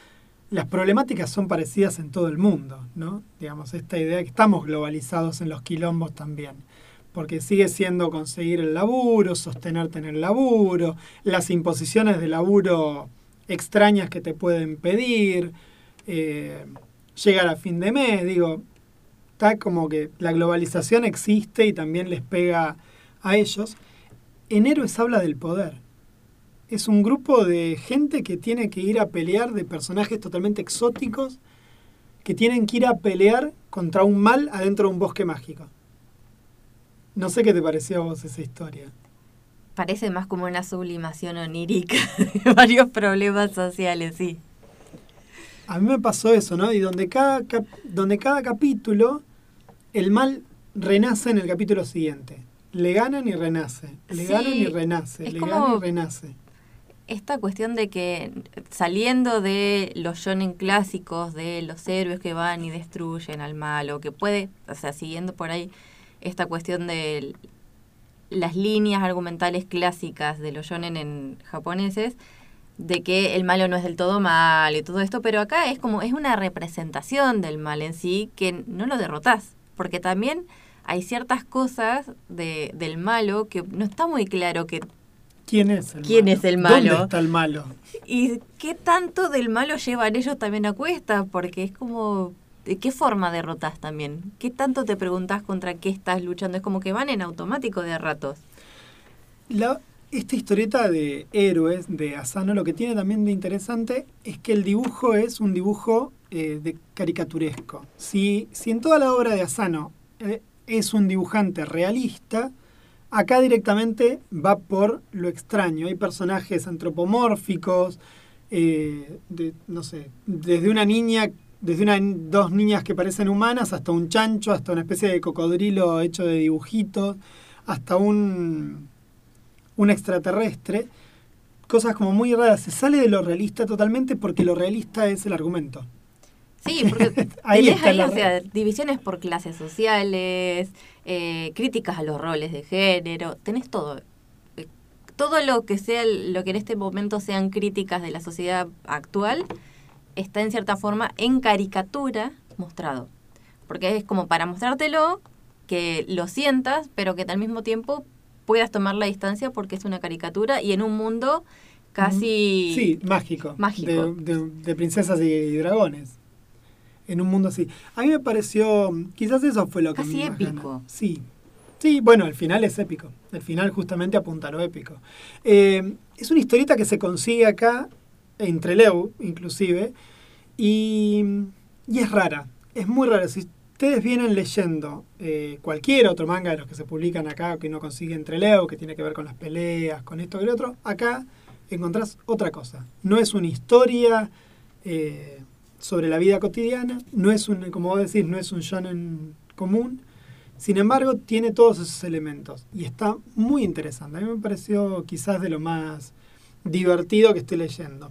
las problemáticas son parecidas en todo el mundo, ¿no? Digamos, esta idea que estamos globalizados en los quilombos también. Porque sigue siendo conseguir el laburo, sostenerte en el laburo, las imposiciones de laburo extrañas que te pueden pedir, eh, llegar a fin de mes, digo, está como que la globalización existe y también les pega a ellos. En Héroes habla del poder. Es un grupo de gente que tiene que ir a pelear de personajes totalmente exóticos que tienen que ir a pelear contra un mal adentro de un bosque mágico. No sé qué te pareció a vos esa historia. Parece más como una sublimación onírica de varios problemas sociales, sí. A mí me pasó eso, ¿no? Y donde cada, cap- donde cada capítulo, el mal renace en el capítulo siguiente. Le ganan y renace. Le Sí, ganan y renace. Le como- ganan y renace. Esta cuestión de que saliendo de los shonen clásicos, de los héroes que van y destruyen al malo, que puede, o sea, siguiendo por ahí esta cuestión de las líneas argumentales clásicas de los shonen en japoneses, de que el malo no es del todo malo y todo esto, pero acá es como, es una representación del mal en sí que no lo derrotás, porque también hay ciertas cosas de, del malo que no está muy claro que ¿Quién es el ¿Quién malo? es el malo? ¿Dónde está el malo? ¿Y qué tanto del malo llevan ellos también a cuesta? Porque es como, ¿de qué forma derrotas también? ¿Qué tanto te preguntas contra qué estás luchando? Es como que van en automático de a ratos. La, esta historieta de héroes de Asano lo que tiene también de interesante es que el dibujo es un dibujo eh, de caricaturesco. Si, si en toda la obra de Asano eh, es un dibujante realista, acá directamente va por lo extraño. Hay personajes antropomórficos, eh, de, no sé, desde una niña, desde una, dos niñas que parecen humanas, hasta un chancho, hasta una especie de cocodrilo hecho de dibujitos, hasta un, un extraterrestre. Cosas como muy raras. Se sale de lo realista totalmente porque lo realista es el argumento. Sí, porque Ahí tenés ahí, o sea, divisiones por clases sociales, eh, críticas a los roles de género, tenés todo. Eh, Todo lo que sea, lo que en este momento sean críticas de la sociedad actual, está en cierta forma en caricatura mostrado. Porque es como para mostrártelo, que lo sientas, pero que al mismo tiempo puedas tomar la distancia porque es una caricatura y en un mundo casi... Sí, mágico. Mágico. De, de- de princesas y, y dragones. En un mundo así. A mí me pareció. Quizás eso fue lo que Casi me épico. Sí. Sí, bueno, el final es épico. El final justamente apunta a lo épico. Eh, es una historieta que se consigue acá, entre Leu, inclusive, y, y es rara. Es muy rara. Si ustedes vienen leyendo eh, cualquier otro manga de los que se publican acá, que no consigue entre Leu, que tiene que ver con las peleas, con esto y lo otro, acá encontrás otra cosa. No es una historia eh, sobre la vida cotidiana, no es un, como vos decís, no es un shonen común. Sin embargo, tiene todos esos elementos y está muy interesante. A mí me pareció quizás de lo más divertido que estoy leyendo,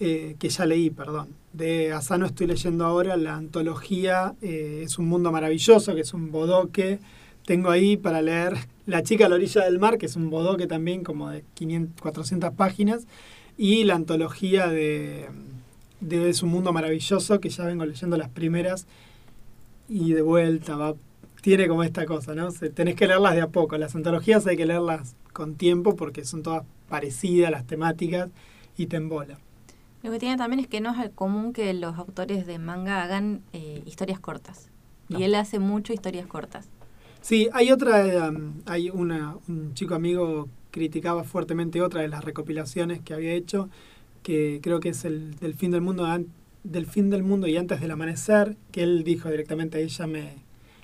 eh, que ya leí, perdón. De Asano estoy leyendo ahora la antología eh, Es un mundo maravilloso, que es un bodoque. Tengo ahí para leer La chica a la orilla del mar, que es un bodoque también como de 500, 400 páginas, y la antología de, de Es un mundo maravilloso, que ya vengo leyendo las primeras y de vuelta va tiene como esta cosa, ¿no? Se- tenés que leerlas de a poco. Las antologías hay que leerlas con tiempo porque son todas parecidas las temáticas y te embola. Lo que tiene también es que no es común que los autores de manga hagan eh, historias cortas. No. Y él hace mucho historias cortas. Sí, hay otra, um, hay una, un chico amigo criticaba fuertemente otra de las recopilaciones que había hecho, que creo que es el del fin del mundo, del fin del mundo y antes del amanecer, que él dijo directamente a ella me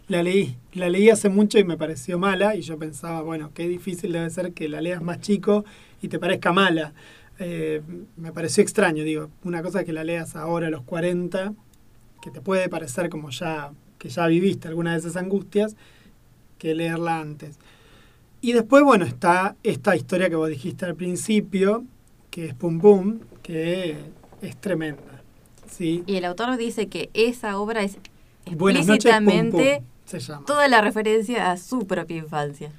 la leí, la leí hace mucho y me pareció mala y yo pensaba, bueno, qué difícil debe ser que la leas más chico y te parezca mala. Eh, me pareció extraño, digo, una cosa es que la leas ahora a los 40, que te puede parecer como ya que ya viviste alguna de esas angustias, que leerla antes. Y después, bueno, está esta historia que vos dijiste al principio, que es Pum Pum, que es tremenda. ¿sí? Y el autor dice que esa obra es Buenas noches, Pum Pum, explícitamente se llama. toda la referencia a su propia infancia.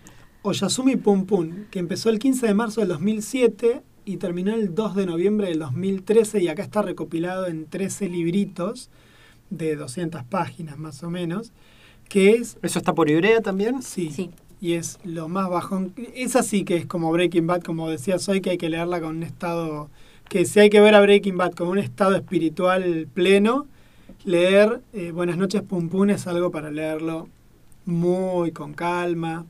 Oyasumi Pum Pum, que empezó el 15 de marzo del 2007 y terminó el 2 de noviembre del 2013 y acá está recopilado en 13 libritos de 200 páginas más o menos, que es... ¿Eso está por Ibrea también? Sí. Sí. Y es lo más bajón. Es así que es como Breaking Bad, como decías hoy, que hay que leerla con un estado... Que si hay que ver a Breaking Bad con un estado espiritual pleno, leer eh, Buenas noches Pum Pum es algo para leerlo muy con calma.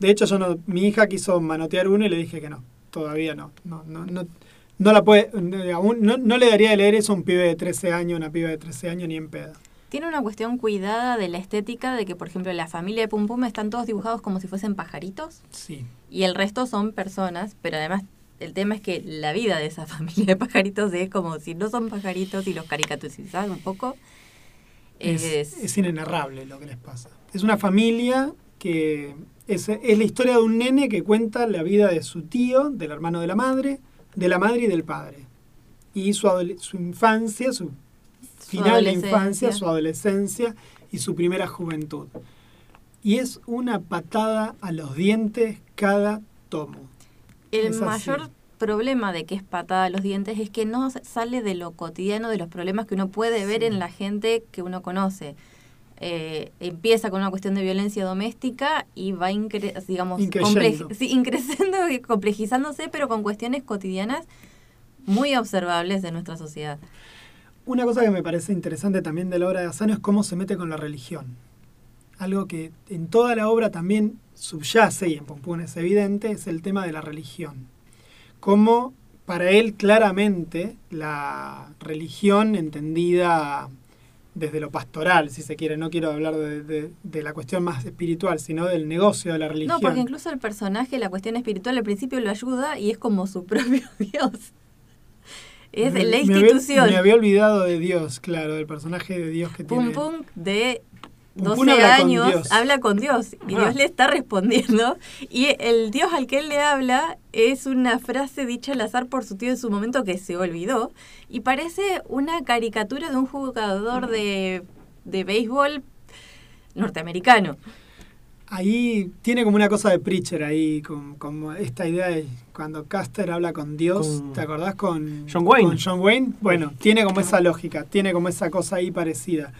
De hecho, yo no, mi hija quiso manotear uno y le dije que no, todavía no. No, no, no, no la puede, no, no le daría de leer eso a un pibe de 13 años, una piba de 13 años, ni en pedo. Tiene una cuestión cuidada de la estética, de que, por ejemplo, la familia de Pum Pum están todos dibujados como si fuesen pajaritos Sí. y el resto son personas, pero además el tema es que la vida de esa familia de pajaritos es como si no son pajaritos y los caricaturizan un poco. Es, Es, es inenarrable lo que les pasa. Es una familia que es, es la historia de un nene que cuenta la vida de su tío, del hermano de la madre, de la madre y del padre. Y su, su infancia, su su final de infancia, su adolescencia y su primera juventud. Y es una patada a los dientes cada tomo. El Es así. mayor problema de que es patada a los dientes es que no sale de lo cotidiano, de los problemas que uno puede ver Sí. en la gente que uno conoce. Eh, empieza con una cuestión de violencia doméstica y va incre digamos sí, increciendo y complejizándose, pero con cuestiones cotidianas muy observables de nuestra sociedad. Una cosa que me parece interesante también de la obra de Asano es cómo se mete con la religión. Algo que en toda la obra también subyace, y en Pompón es evidente, es el tema de la religión. Cómo para él claramente la religión entendida desde lo pastoral, si se quiere, no quiero hablar de, de- de la cuestión más espiritual, sino del negocio de la religión. No, porque incluso el personaje, la cuestión espiritual al principio lo ayuda y es como su propio Dios. Es Me- la me había- institución. Me había, olvidado de Dios, claro, del personaje de Dios que Pum tiene. Pum de 12 Pum habla con años habla con Dios y Ah. Dios le está respondiendo y el Dios al que él le habla es una frase dicha al azar por su tío en su momento que se olvidó y parece una caricatura de un jugador de, de béisbol norteamericano. Ahí tiene como una cosa de Preacher ahí, como esta idea de cuando Caster habla con Dios, Con ¿te acordás con John Wayne. con John Wayne? Bueno, tiene como esa lógica, tiene como esa cosa ahí parecida.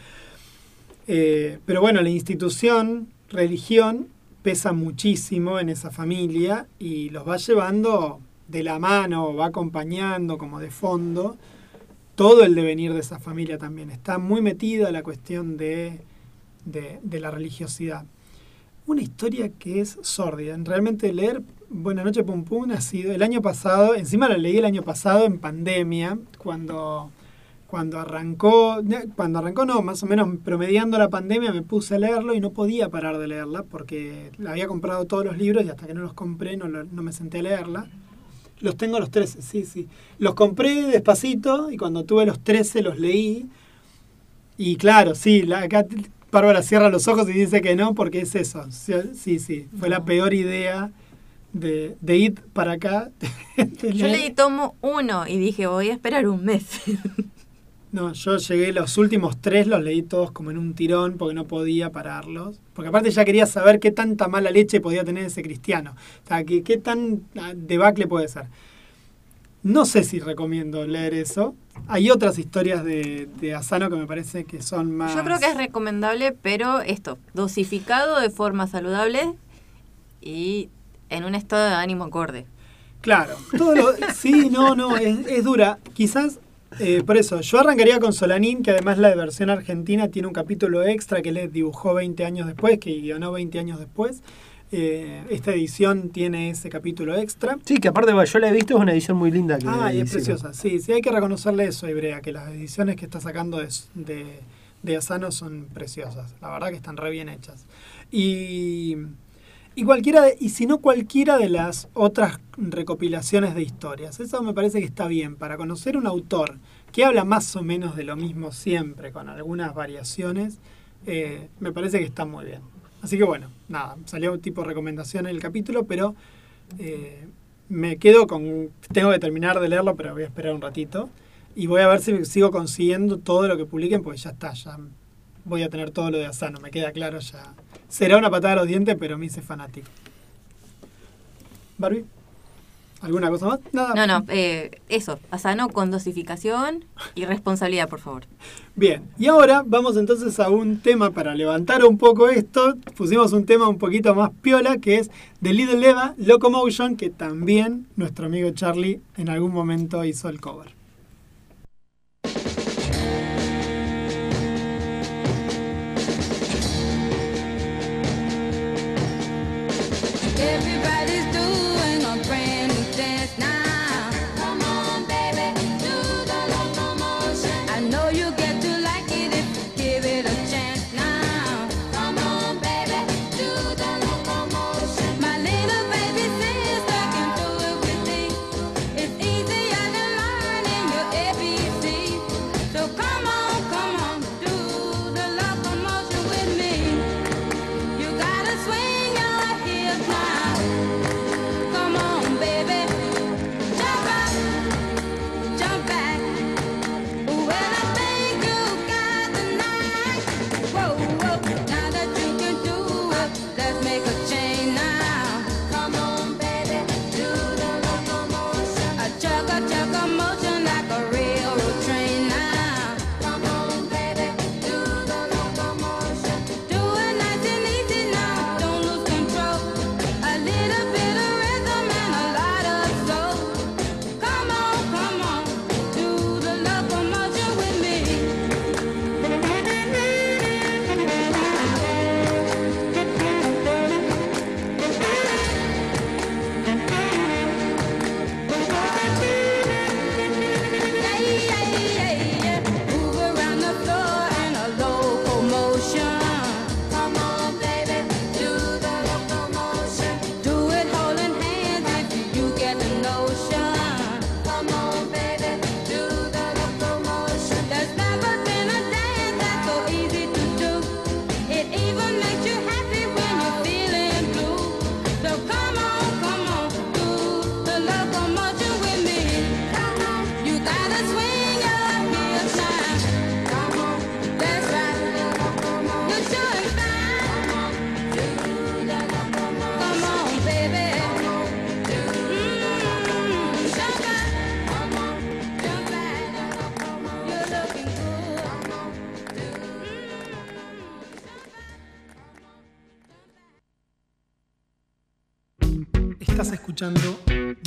Eh, pero bueno, la institución, religión, pesa muchísimo en esa familia y los va llevando de la mano, va acompañando como de fondo todo el devenir de esa familia también. Está muy metida la cuestión de, de, la religiosidad. Una historia que es sórdida. Realmente leer Buenas noches Pum Pum ha sido el año pasado, encima la leí el año pasado en pandemia, cuando, cuando arrancó, cuando arrancó no, más o menos promediando la pandemia me puse a leerlo y no podía parar de leerla porque había comprado todos los libros y hasta que no los compré no, lo- no me senté a leerla. Los tengo los 13, sí, sí. Los compré despacito y cuando tuve los 13 los leí. Y claro, sí, la- acá Bárbara cierra los ojos y dice que no, porque es eso. Sí, sí, fue la peor idea de, de ir para acá. de Yo leí tomo uno y dije, voy a esperar un mes. No, yo llegué, los últimos tres los leí todos como en un tirón porque no podía pararlos. Porque aparte ya quería saber qué tanta mala leche podía tener ese cristiano. O sea, qué, qué tan ah, debacle puede ser. No sé si recomiendo leer eso. Hay otras historias de, de Asano que me parece que son más... Yo creo que es recomendable, pero esto, dosificado de forma saludable y en un estado de ánimo acorde. Claro, todo lo- sí, no, no, es, es dura. Quizás, eh, por eso, yo arrancaría con Solanín, que además la versión argentina tiene un capítulo extra que le dibujó 20 años después, que guionó 20 años después. Eh, esta edición tiene ese capítulo extra. Sí, que aparte yo la he visto, es una edición muy linda. Que Ah, y es preciosa. Sí, sí, hay que reconocerle eso a Ibrea, que las ediciones que está sacando de, de, de Asano son preciosas. La verdad que están re bien hechas. Y, y cualquiera, de- y si no cualquiera de las otras recopilaciones de historias. Eso me parece que está bien, para conocer un autor que habla más o menos de lo mismo siempre, con algunas variaciones, eh, me parece que está muy bien. Así que bueno, nada, salió tipo recomendación en el capítulo, pero eh, me quedo con. Tengo que terminar de leerlo, pero voy a esperar un ratito. Y voy a ver si sigo consiguiendo todo lo que publiquen, porque ya está, ya voy a tener todo lo de Asano, me queda claro ya. Será una patada a los dientes, pero me hice fanático. Barbie, ¿alguna cosa más? Nada. No, no, eh, eso, asano con dosificación y responsabilidad, por favor. Bien, y ahora vamos entonces a un tema para levantar un poco esto. Pusimos un tema un poquito más piola, que es The Little Eva Locomotion, que también nuestro amigo Charlie en algún momento hizo el cover.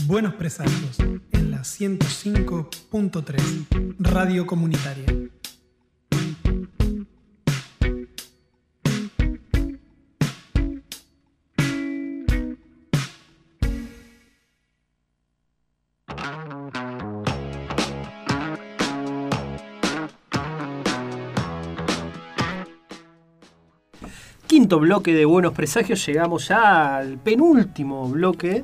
Buenos Presagios en la 105.3 Radio Comunitaria. Quinto bloque de Buenos Presagios, llegamos ya al penúltimo bloque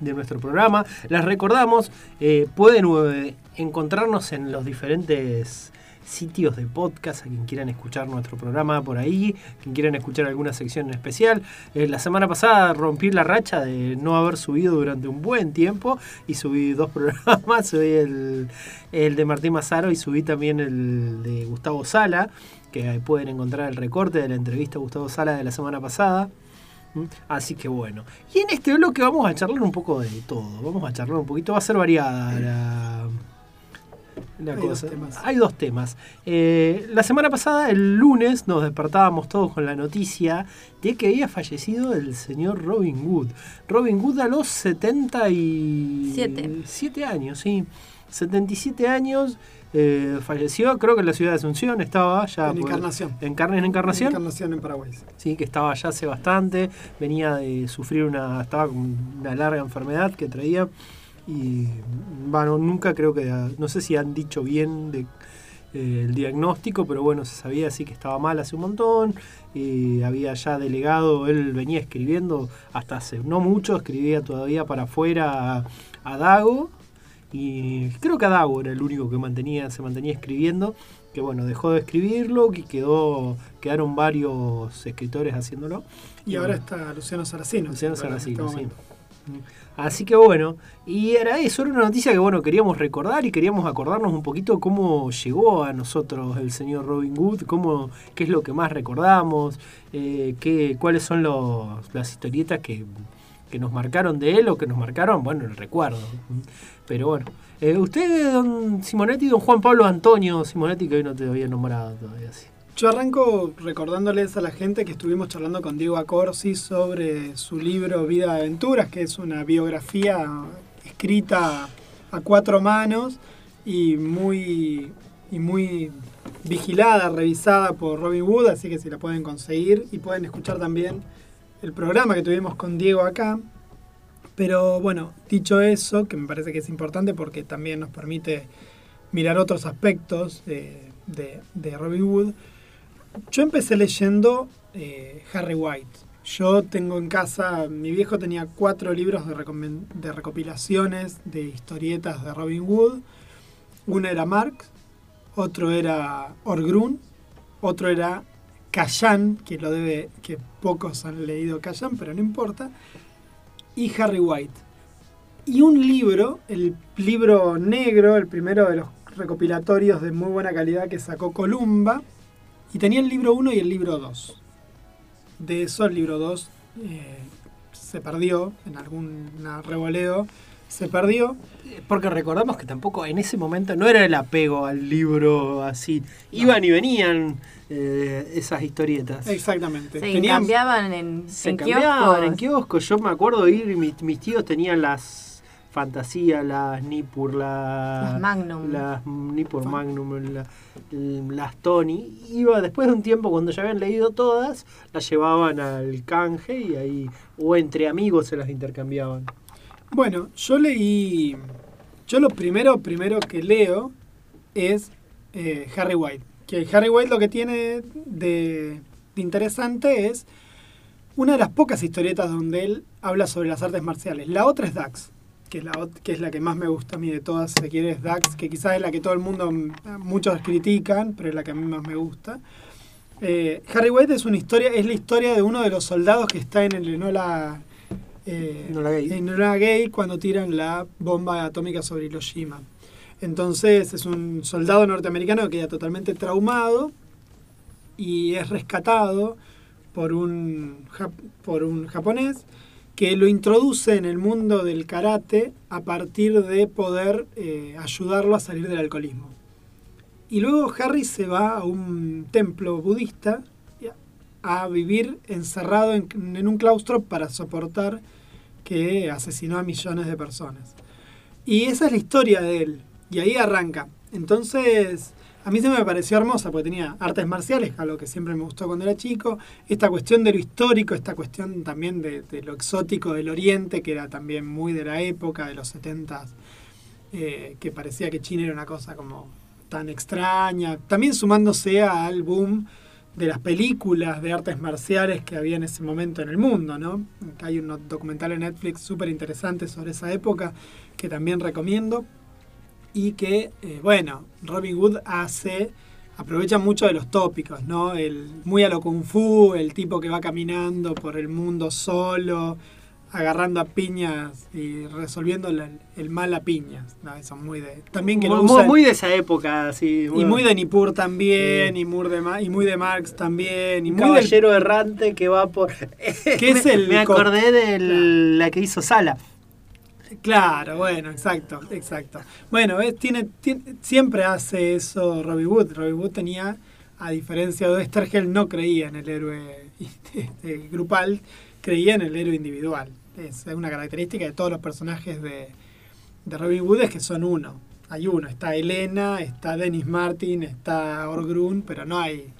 de nuestro programa. Les recordamos, eh, pueden eh, encontrarnos en los diferentes sitios de podcast, a quien quieran escuchar nuestro programa por ahí, quien quieran escuchar alguna sección en especial. Eh, la semana pasada rompí la racha de no haber subido durante un buen tiempo y subí dos programas, subí el, el de Martín Mazaro y subí también el de Gustavo Sala, que ahí pueden encontrar el recorte de la entrevista a Gustavo Sala de la semana pasada. Así que bueno. Y en este bloque vamos a charlar un poco de todo. Vamos a charlar un poquito. Va a ser variada la, la Hay cosa. dos. Hay dos temas. Eh, la semana pasada, el lunes, nos despertábamos todos con la noticia de que había fallecido el señor Robin Hood. Robin Hood a los 77 Siete. años, sí. 77 años. Eh, falleció, creo que en la ciudad de Asunción estaba ya. En por- Encarnación. En, Car- en Encarnación. Encarnación en Paraguay. sí. Que estaba ya hace bastante, venía de sufrir una, estaba con una larga enfermedad que traía y bueno, nunca creo que, no sé si han dicho bien de, eh, el diagnóstico, pero bueno, se sabía así que estaba mal hace un montón, y había ya delegado, él venía escribiendo hasta hace no mucho, escribía todavía para afuera a, a Dago, y creo que a Dago era el único que mantenía, se mantenía escribiendo, que bueno, dejó de escribirlo, que quedó, quedaron varios escritores haciéndolo. Y ahora está Luciano Saracino. Luciano Saracino, este sí. Así que bueno, y era eso, era una noticia que bueno, queríamos recordar y queríamos acordarnos un poquito cómo llegó a nosotros el señor Robin Hood, cómo, qué es lo que más recordamos, eh, qué, cuáles son los, las historietas que, que nos marcaron de él o que nos marcaron, bueno, el recuerdo. Pero bueno, eh, usted, don Simonetti, don Juan Pablo Antonio Simonetti, que hoy no te había nombrado todavía así. Yo arranco recordándoles a la gente que estuvimos charlando con Diego Acorsi sobre su libro Vida de Aventuras, que es una biografía escrita a cuatro manos y muy, y muy vigilada, revisada por Robin Wood, así que si la pueden conseguir y pueden escuchar también el programa que tuvimos con Diego acá. Pero bueno, dicho eso, que me parece que es importante porque también nos permite mirar otros aspectos de, de- de Robin Wood, yo empecé leyendo eh, Harry White. Yo tengo en casa, mi viejo tenía cuatro libros de, de recopilaciones de historietas de Robin Wood. Uno era Marx, otro era Orgrun, otro era Callan, que lo debe, que pocos han leído Callan, pero no importa, y Harry White. Y un libro, el libro negro, el primero de los recopilatorios de muy buena calidad que sacó Columba, y tenía el libro 1 y el libro 2. De eso el libro 2 eh, se perdió en algún revoleo, se perdió. Porque recordamos que tampoco en ese momento no era el apego al libro así. Iban y venían eh, esas historietas. Exactamente. Se Tenían- cambiaban en, Se en cambiaban en kioscos. Yo me acuerdo ir y mis, mis tíos tenían las fantasías, las Nippur, las, Las Magnum. las Nippur Magnum, la- las Tony. Iba después de un tiempo, cuando ya habían leído todas, las llevaban al canje y ahí, o entre amigos se las intercambiaban. Bueno, yo leí. Yo lo primero, que leo es eh, Harry White. Que Harry White lo que tiene de, interesante es una de las pocas historietas donde él habla sobre las artes marciales. La otra es Dax, que es la, que es la que más me gusta a mí de todas, si quiere, Dax, que quizás es la que todo el mundo, muchos critican, pero es la que a mí más me gusta. Eh, Harry White es una historia, es la historia de uno de los soldados que está en el eh, Enola Gay. Enola Gay cuando tiran la bomba atómica sobre Hiroshima. Entonces es un soldado norteamericano que queda totalmente traumado y es rescatado por un, por un japonés que lo introduce en el mundo del karate a partir de poder eh, ayudarlo a salir del alcoholismo. Y luego Harry se va a un templo budista a vivir encerrado en, un claustro para soportar que asesinó a millones de personas. Y esa es la historia de él. Y ahí arranca. Entonces, a mí se me pareció hermosa porque tenía artes marciales, algo que siempre me gustó cuando era chico. Esta cuestión de lo histórico, esta cuestión también de, lo exótico del Oriente, que era también muy de la época, de los 70 que parecía que China era una cosa como tan extraña. También sumándose al boom de las películas de artes marciales que había en ese momento en el mundo, ¿no? Hay un documental en Netflix súper interesante sobre esa época que también recomiendo y que, eh, bueno, Robin Hood hace aprovecha mucho de los tópicos, ¿no? El, muy a lo kung fu, el tipo que va caminando por el mundo solo, agarrando a piñas y resolviendo la- el mal a piñas. No, eso muy de... También que lo muy, muy de esa época, sí. y muy de Nippur también, y, muy de, Ma- y muy de Marx también, y Un muy del- caballero errante que va por. ¿Qué es Me- el Me co- acordé de la que hizo Sala. Claro, bueno, exacto, exacto. Bueno, ¿ves? Tiene, tiene- siempre hace eso Robbie Wood. Robbie Wood tenía, a diferencia de Estergel, no creía en el héroe este, grupal, creía en el héroe individual. Es una característica de todos los personajes de, de Robin Wood es que son uno. Hay uno, está Elena, está Dennis Martin, está Orgrun, pero no hay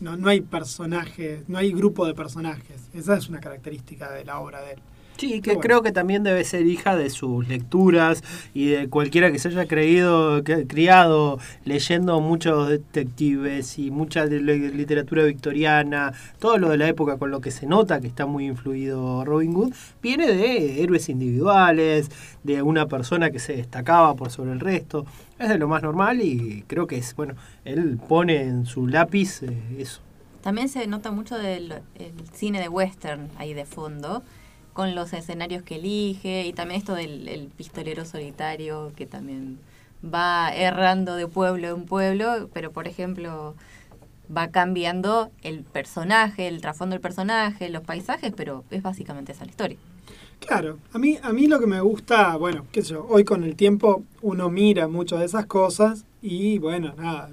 no, no hay personajes, no hay grupo de personajes. Esa es una característica de la obra de él. Sí, que Bueno. creo que también debe ser hija de sus lecturas y de cualquiera que se haya creído, que- criado leyendo muchos detectives y mucha de la literatura victoriana, todo lo de la época con lo que se nota que está muy influido Robin Hood, viene de héroes individuales, de una persona que se destacaba por sobre el resto. Es de lo más normal y creo que es, bueno, él pone en su lápiz eh, eso. También se nota mucho del el cine de western ahí de fondo, con los escenarios que elige y también esto del el pistolero solitario que también va errando de pueblo en pueblo, pero por ejemplo va cambiando el personaje, el trasfondo del personaje, los paisajes, pero es básicamente esa la historia. Claro, a mí, a mí lo que me gusta, bueno, qué sé yo, hoy con el tiempo uno mira mucho de esas cosas y bueno, nada,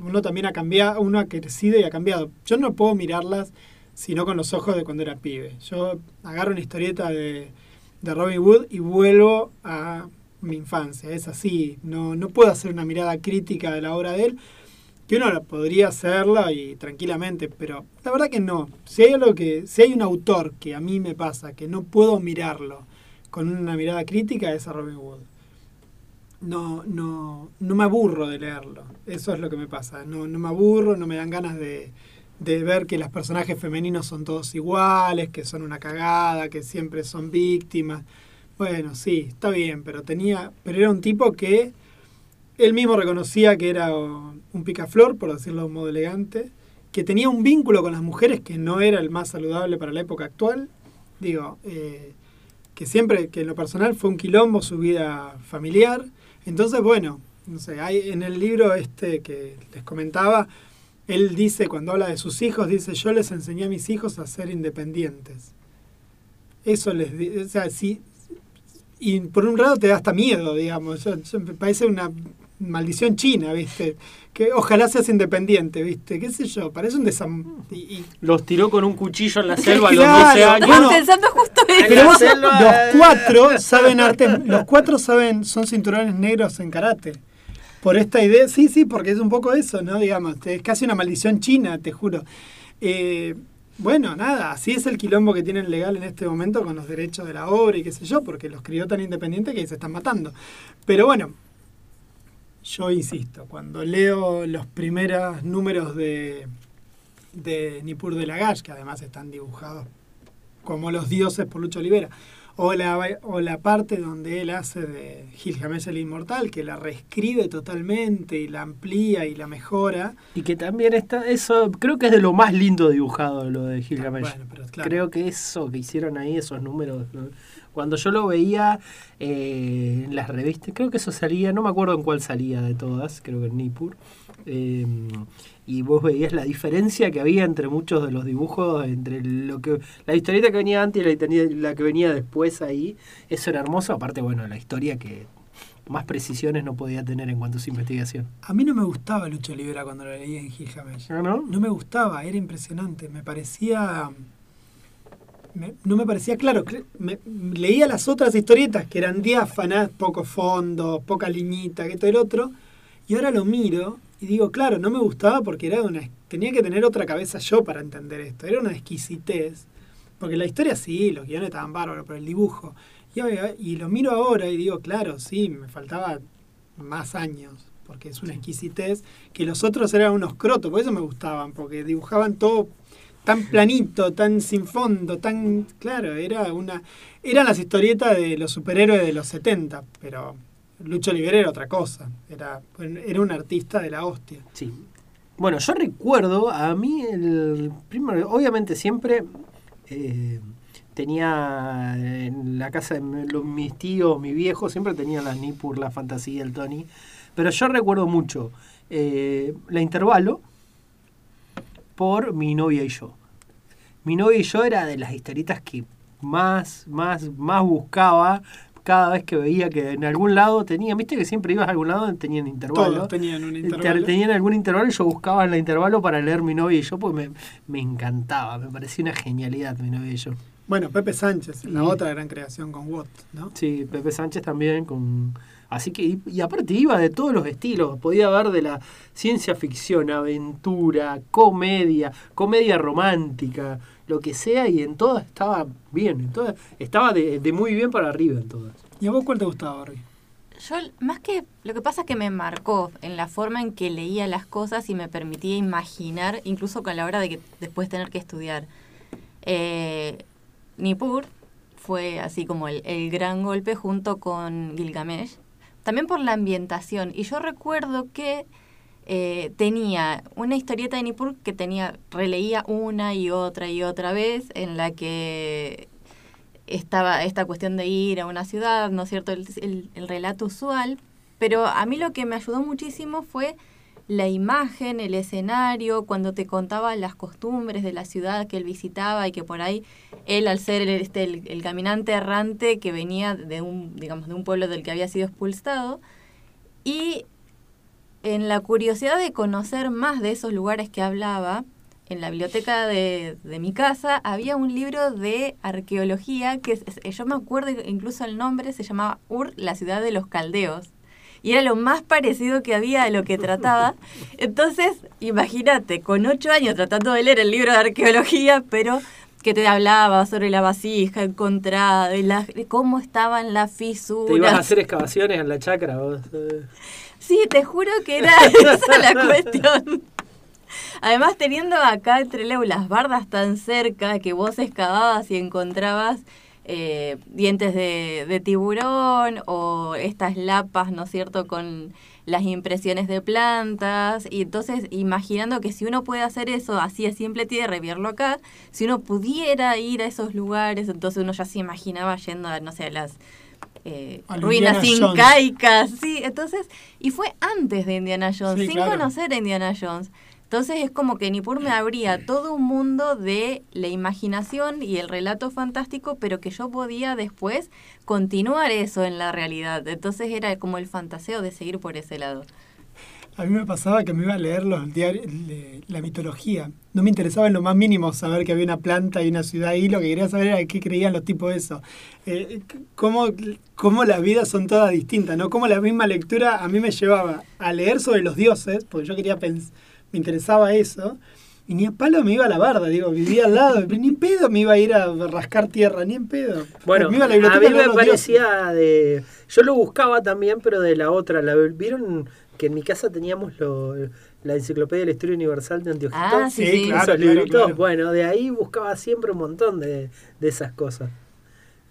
uno también ha cambiado, uno ha crecido y ha cambiado. Yo no puedo mirarlas sino con los ojos de cuando era pibe. Yo agarro una historieta de, de Robin Hood y vuelvo a mi infancia. Es así, no, no puedo hacer una mirada crítica de la obra de él, que uno podría hacerla y tranquilamente, pero la verdad que no. Si hay algo que, si hay un autor que a mí me pasa, que no puedo mirarlo con una mirada crítica, es a Robin Hood. No, no, no me aburro de leerlo. Eso es lo que me pasa. No, no me aburro, no me dan ganas de, de ver que los personajes femeninos son todos iguales, que son una cagada, que siempre son víctimas. Bueno, sí, está bien, pero tenía, pero era un tipo que él mismo reconocía que era un picaflor, por decirlo de un modo elegante, que tenía un vínculo con las mujeres que no era el más saludable para la época actual. Digo, eh, que siempre, que en lo personal fue un quilombo su vida familiar. Entonces, bueno, no sé, hay en el libro este que les comentaba, él dice, cuando habla de sus hijos, dice, yo les enseñé a mis hijos a ser independientes. Eso les, di- o sea, sí, y por un lado te da hasta miedo, digamos, Yo- yo- me parece una maldición china, ¿viste? Que ojalá seas independiente, ¿viste? ¿Qué sé yo? Parece un desam... y- y- Los tiró con un cuchillo en la selva a los Claro, 12 años. bueno, pensando justo Pero la vos- selva, los cuatro saben arte, los cuatro saben, son cinturones negros en karate. Por esta idea, sí, sí, porque es un poco eso, ¿no? Digamos, es casi una maldición china, te juro. Eh, bueno, nada, así es el quilombo que tienen legal en este momento con los derechos de la obra y qué sé yo, porque los crió tan independientes que se están matando. Pero bueno, yo insisto, cuando leo los primeros números de, de Nippur de Lagash, que además están dibujados como los dioses por Lucho Olivera, o la, o la parte donde él hace de Gilgamesh el Inmortal, que la reescribe totalmente y la amplía y la mejora. Y que también está, eso creo que es de lo más lindo dibujado lo de Gilgamesh. Bueno, pero claro. Creo que eso que hicieron ahí, esos números, ¿no? cuando yo lo veía eh, en las revistas, creo que eso salía, no me acuerdo en cuál salía de todas, creo que en Nippur. eh, y vos veías la diferencia que había entre muchos de los dibujos, entre lo que la historieta que venía antes y la, que venía después ahí. Eso era hermoso, aparte, bueno, la historia que más precisiones no podía tener en cuanto a su investigación. A mí no me gustaba Lucho Olivera cuando lo leía en Gilgamesh. ¿Ah, no? No me gustaba, era impresionante. Me parecía. me- no me parecía claro. me- leía las otras historietas que eran diáfanas, poco fondo, poca liñita, que esto y el otro. Y ahora lo miro y digo, claro, no me gustaba porque era una, tenía que tener otra cabeza yo para entender esto. Era una exquisitez. Porque la historia sí, los guiones estaban bárbaros, pero el dibujo. Y, lo miro ahora y digo, claro, sí, me faltaba más años. Porque es una exquisitez que los otros eran unos crotos, por eso me gustaban, porque dibujaban todo tan planito, tan sin fondo, tan claro, era una eran las historietas de los superhéroes de los 70, pero Lucho Olivera era otra cosa, era, era un artista de la hostia. Sí. Bueno, yo recuerdo, a mí el primero, obviamente siempre eh, tenía en la casa de mis tíos, mi viejo, siempre tenía la Nippur, la fantasía, el Tony. Pero yo recuerdo mucho eh, la intervalo por mi novia y yo. Mi novia y yo era de las historietas que más, más, más buscaba cada vez que veía que en algún lado tenía, viste que siempre ibas a algún lado donde tenían intervalo. Todos tenían un Te- intervalo. Tenían algún intervalo y yo buscaba en el intervalo para leer mi novia y yo, porque me, me encantaba, me parecía una genialidad mi novia y yo. Bueno, Pepe Sánchez, la Y- otra gran creación con Watt, ¿no? Sí, Pepe Sánchez también con... Así que, y, y aparte iba de todos los estilos, podía ver de la ciencia ficción, aventura, comedia, comedia romántica, lo que sea, y en todas estaba bien, en todas, estaba de, de muy bien para arriba en todas. ¿Y a vos cuál te gustaba, Barbie? Yo, más que. Lo que pasa es que me marcó en la forma en que leía las cosas y me permitía imaginar, incluso con la hora de que después tener que estudiar. Eh, Nippur fue así como el, el gran golpe junto con Gilgamesh. También por la ambientación. Y yo recuerdo que eh, tenía una historieta de Nippur que tenía, releía una y otra y otra vez, en la que estaba esta cuestión de ir a una ciudad, ¿no es cierto? El, el- el relato usual. Pero a mí lo que me ayudó muchísimo fue la imagen, el escenario, cuando te contaba las costumbres de la ciudad que él visitaba y que por ahí él, al ser el, este, el caminante errante que venía de un, digamos, de un pueblo del que había sido expulsado, y en la curiosidad de conocer más de esos lugares que hablaba, en la biblioteca de, de mi casa había un libro de arqueología que yo me acuerdo incluso el nombre, se llamaba Ur, la ciudad de los caldeos. Y era lo más parecido que había a lo que trataba. Entonces, imagínate, con ocho años tratando de leer el libro de arqueología, pero que te hablaba sobre la vasija encontrada, de, la- cómo estaban las fisuras. Te ibas a hacer excavaciones en la chacra vos. Sí, te juro que era esa la cuestión. Además, teniendo acá entre Leu las bardas tan cerca que vos excavabas y encontrabas eh, dientes de, de tiburón o estas lapas, ¿no es cierto?, con las impresiones de plantas. Y entonces, imaginando que si uno puede hacer eso así a simple tierra y verlo acá, si uno pudiera ir a esos lugares, entonces uno ya se imaginaba yendo no sé, a las eh, ruinas Indiana Jones. incaicas, sí, entonces, y fue antes de Indiana Jones, Sí, sin claro. conocer a Indiana Jones. Entonces es como que Nippur me abría todo un mundo de la imaginación y el relato fantástico, pero que yo podía después continuar eso en la realidad. Entonces era como el fantaseo de seguir por ese lado. A mí me pasaba que me iba a leer los diarios, la mitología. No me interesaba en lo más mínimo saber que había una planta y una ciudad ahí. Lo que quería saber era qué creían los tipos de eso. Eh, cómo, cómo las vidas son todas distintas, ¿no? Cómo la misma lectura a mí me llevaba a leer sobre los dioses, porque yo quería pens- me interesaba eso. Y ni a palo me iba a la barda, digo, vivía al lado, ni en pedo me iba a ir a rascar tierra, ni en pedo. Bueno, me iba a la a mí me parecía de... Yo lo buscaba también, pero de la otra. La, ¿Vieron que en mi casa teníamos lo- la enciclopedia de la historia universal de Antioquito? Ah, sí, Sí, sí. claro. Esos libritos, claro. bueno, de ahí buscaba siempre un montón de, de esas cosas.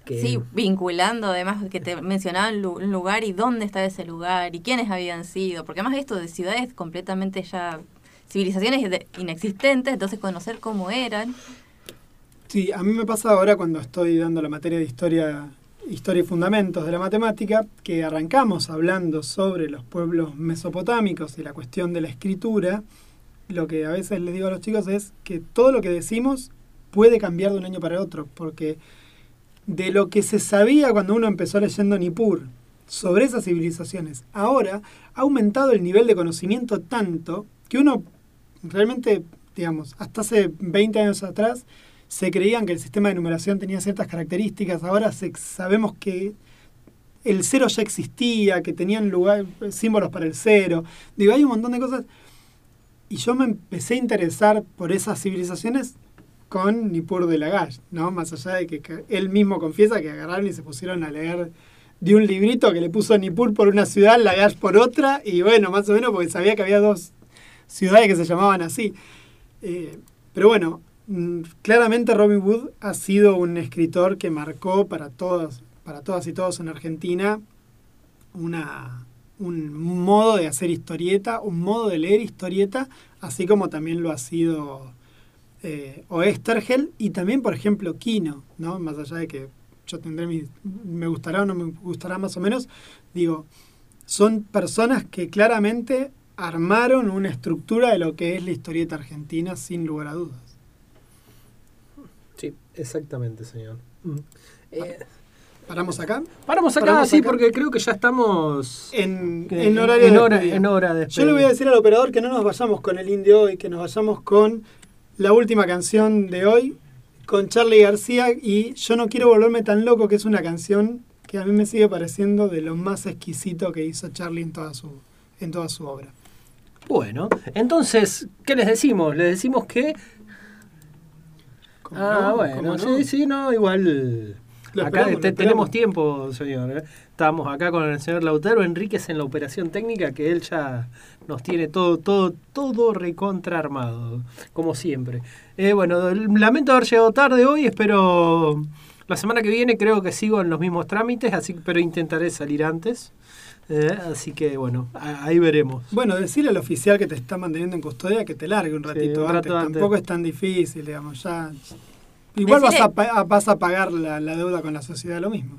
Que, Sí, vinculando además que te mencionaban un lugar y dónde estaba ese lugar y quiénes habían sido, porque además esto de ciudades completamente ya civilizaciones de- inexistentes, entonces conocer cómo eran. Sí, a mí me pasa ahora cuando estoy dando la materia de historia, historia y fundamentos de la matemática, que arrancamos hablando sobre los pueblos mesopotámicos y la cuestión de la escritura. Lo que a veces les digo a los chicos es que todo lo que decimos puede cambiar de un año para otro, porque de lo que se sabía cuando uno empezó leyendo Nippur sobre esas civilizaciones, ahora ha aumentado el nivel de conocimiento tanto que uno realmente, digamos, hasta hace 20 años atrás se creían que el sistema de numeración tenía ciertas características, ahora sabemos que el cero ya existía, que tenían lugar, símbolos para el cero. Digo, hay un montón de cosas. Y yo me empecé a interesar por esas civilizaciones con Nippur de Lagash, ¿no? Más allá de que él mismo confiesa que agarraron y se pusieron a leer de un librito que le puso Nippur por una ciudad, Lagash por otra, y bueno, más o menos porque sabía que había dos ciudades que se llamaban así. Eh, pero bueno, claramente Robin Wood ha sido un escritor que marcó para todas, para todas y todos en Argentina una, un modo de hacer historieta, un modo de leer historieta, así como también lo ha sido eh, Oestergel y también, por ejemplo, Kino, ¿no? Más allá de que yo tendré mi, me gustará o no me gustará más o menos, digo, son personas que claramente armaron una estructura de lo que es la historieta argentina sin lugar a dudas. Sí, exactamente, señor. Eh, ¿Paramos acá? Paramos acá, Paramos sí, acá. porque creo que ya estamos En, en horario en hora, despedida. en hora de Yo le voy a decir al operador que no nos vayamos con el indio hoy, que nos vayamos con la última canción de hoy, con Charlie García, y Yo no quiero volverme tan loco, que es una canción que a mí me sigue pareciendo de lo más exquisito que hizo Charlie en toda su, en toda su obra. Bueno, entonces, ¿qué les decimos? Les decimos que... ¿Cómo Ah, no? bueno, ¿Cómo sí, no? sí, no, igual... Lo acá te- tenemos tiempo, señor. ¿eh? Estamos acá con el señor Lautaro Enríquez en la operación técnica, que él ya nos tiene todo, todo, todo recontra armado, como siempre. Eh, bueno, lamento haber llegado tarde hoy, espero la semana que viene creo que sigo en los mismos trámites, así pero intentaré salir antes. Eh, así que bueno, ahí veremos. Bueno, decirle al oficial que te está manteniendo en custodia que te largue un ratito un antes. rato antes. Tampoco es tan difícil, digamos, ya... Igual vas a, pa- a- vas a pagar la, la deuda con la sociedad, lo mismo.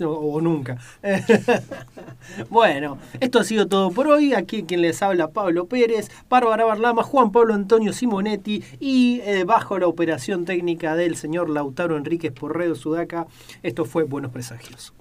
O, o nunca. bueno, esto ha sido todo por hoy. Aquí quien les habla Pablo Pérez, Bárbara Barlama, Juan Pablo Antonio Simonetti y eh, bajo la operación técnica del señor Lautaro Enríquez por Radio Sudaca. Esto fue Buenos Presagios.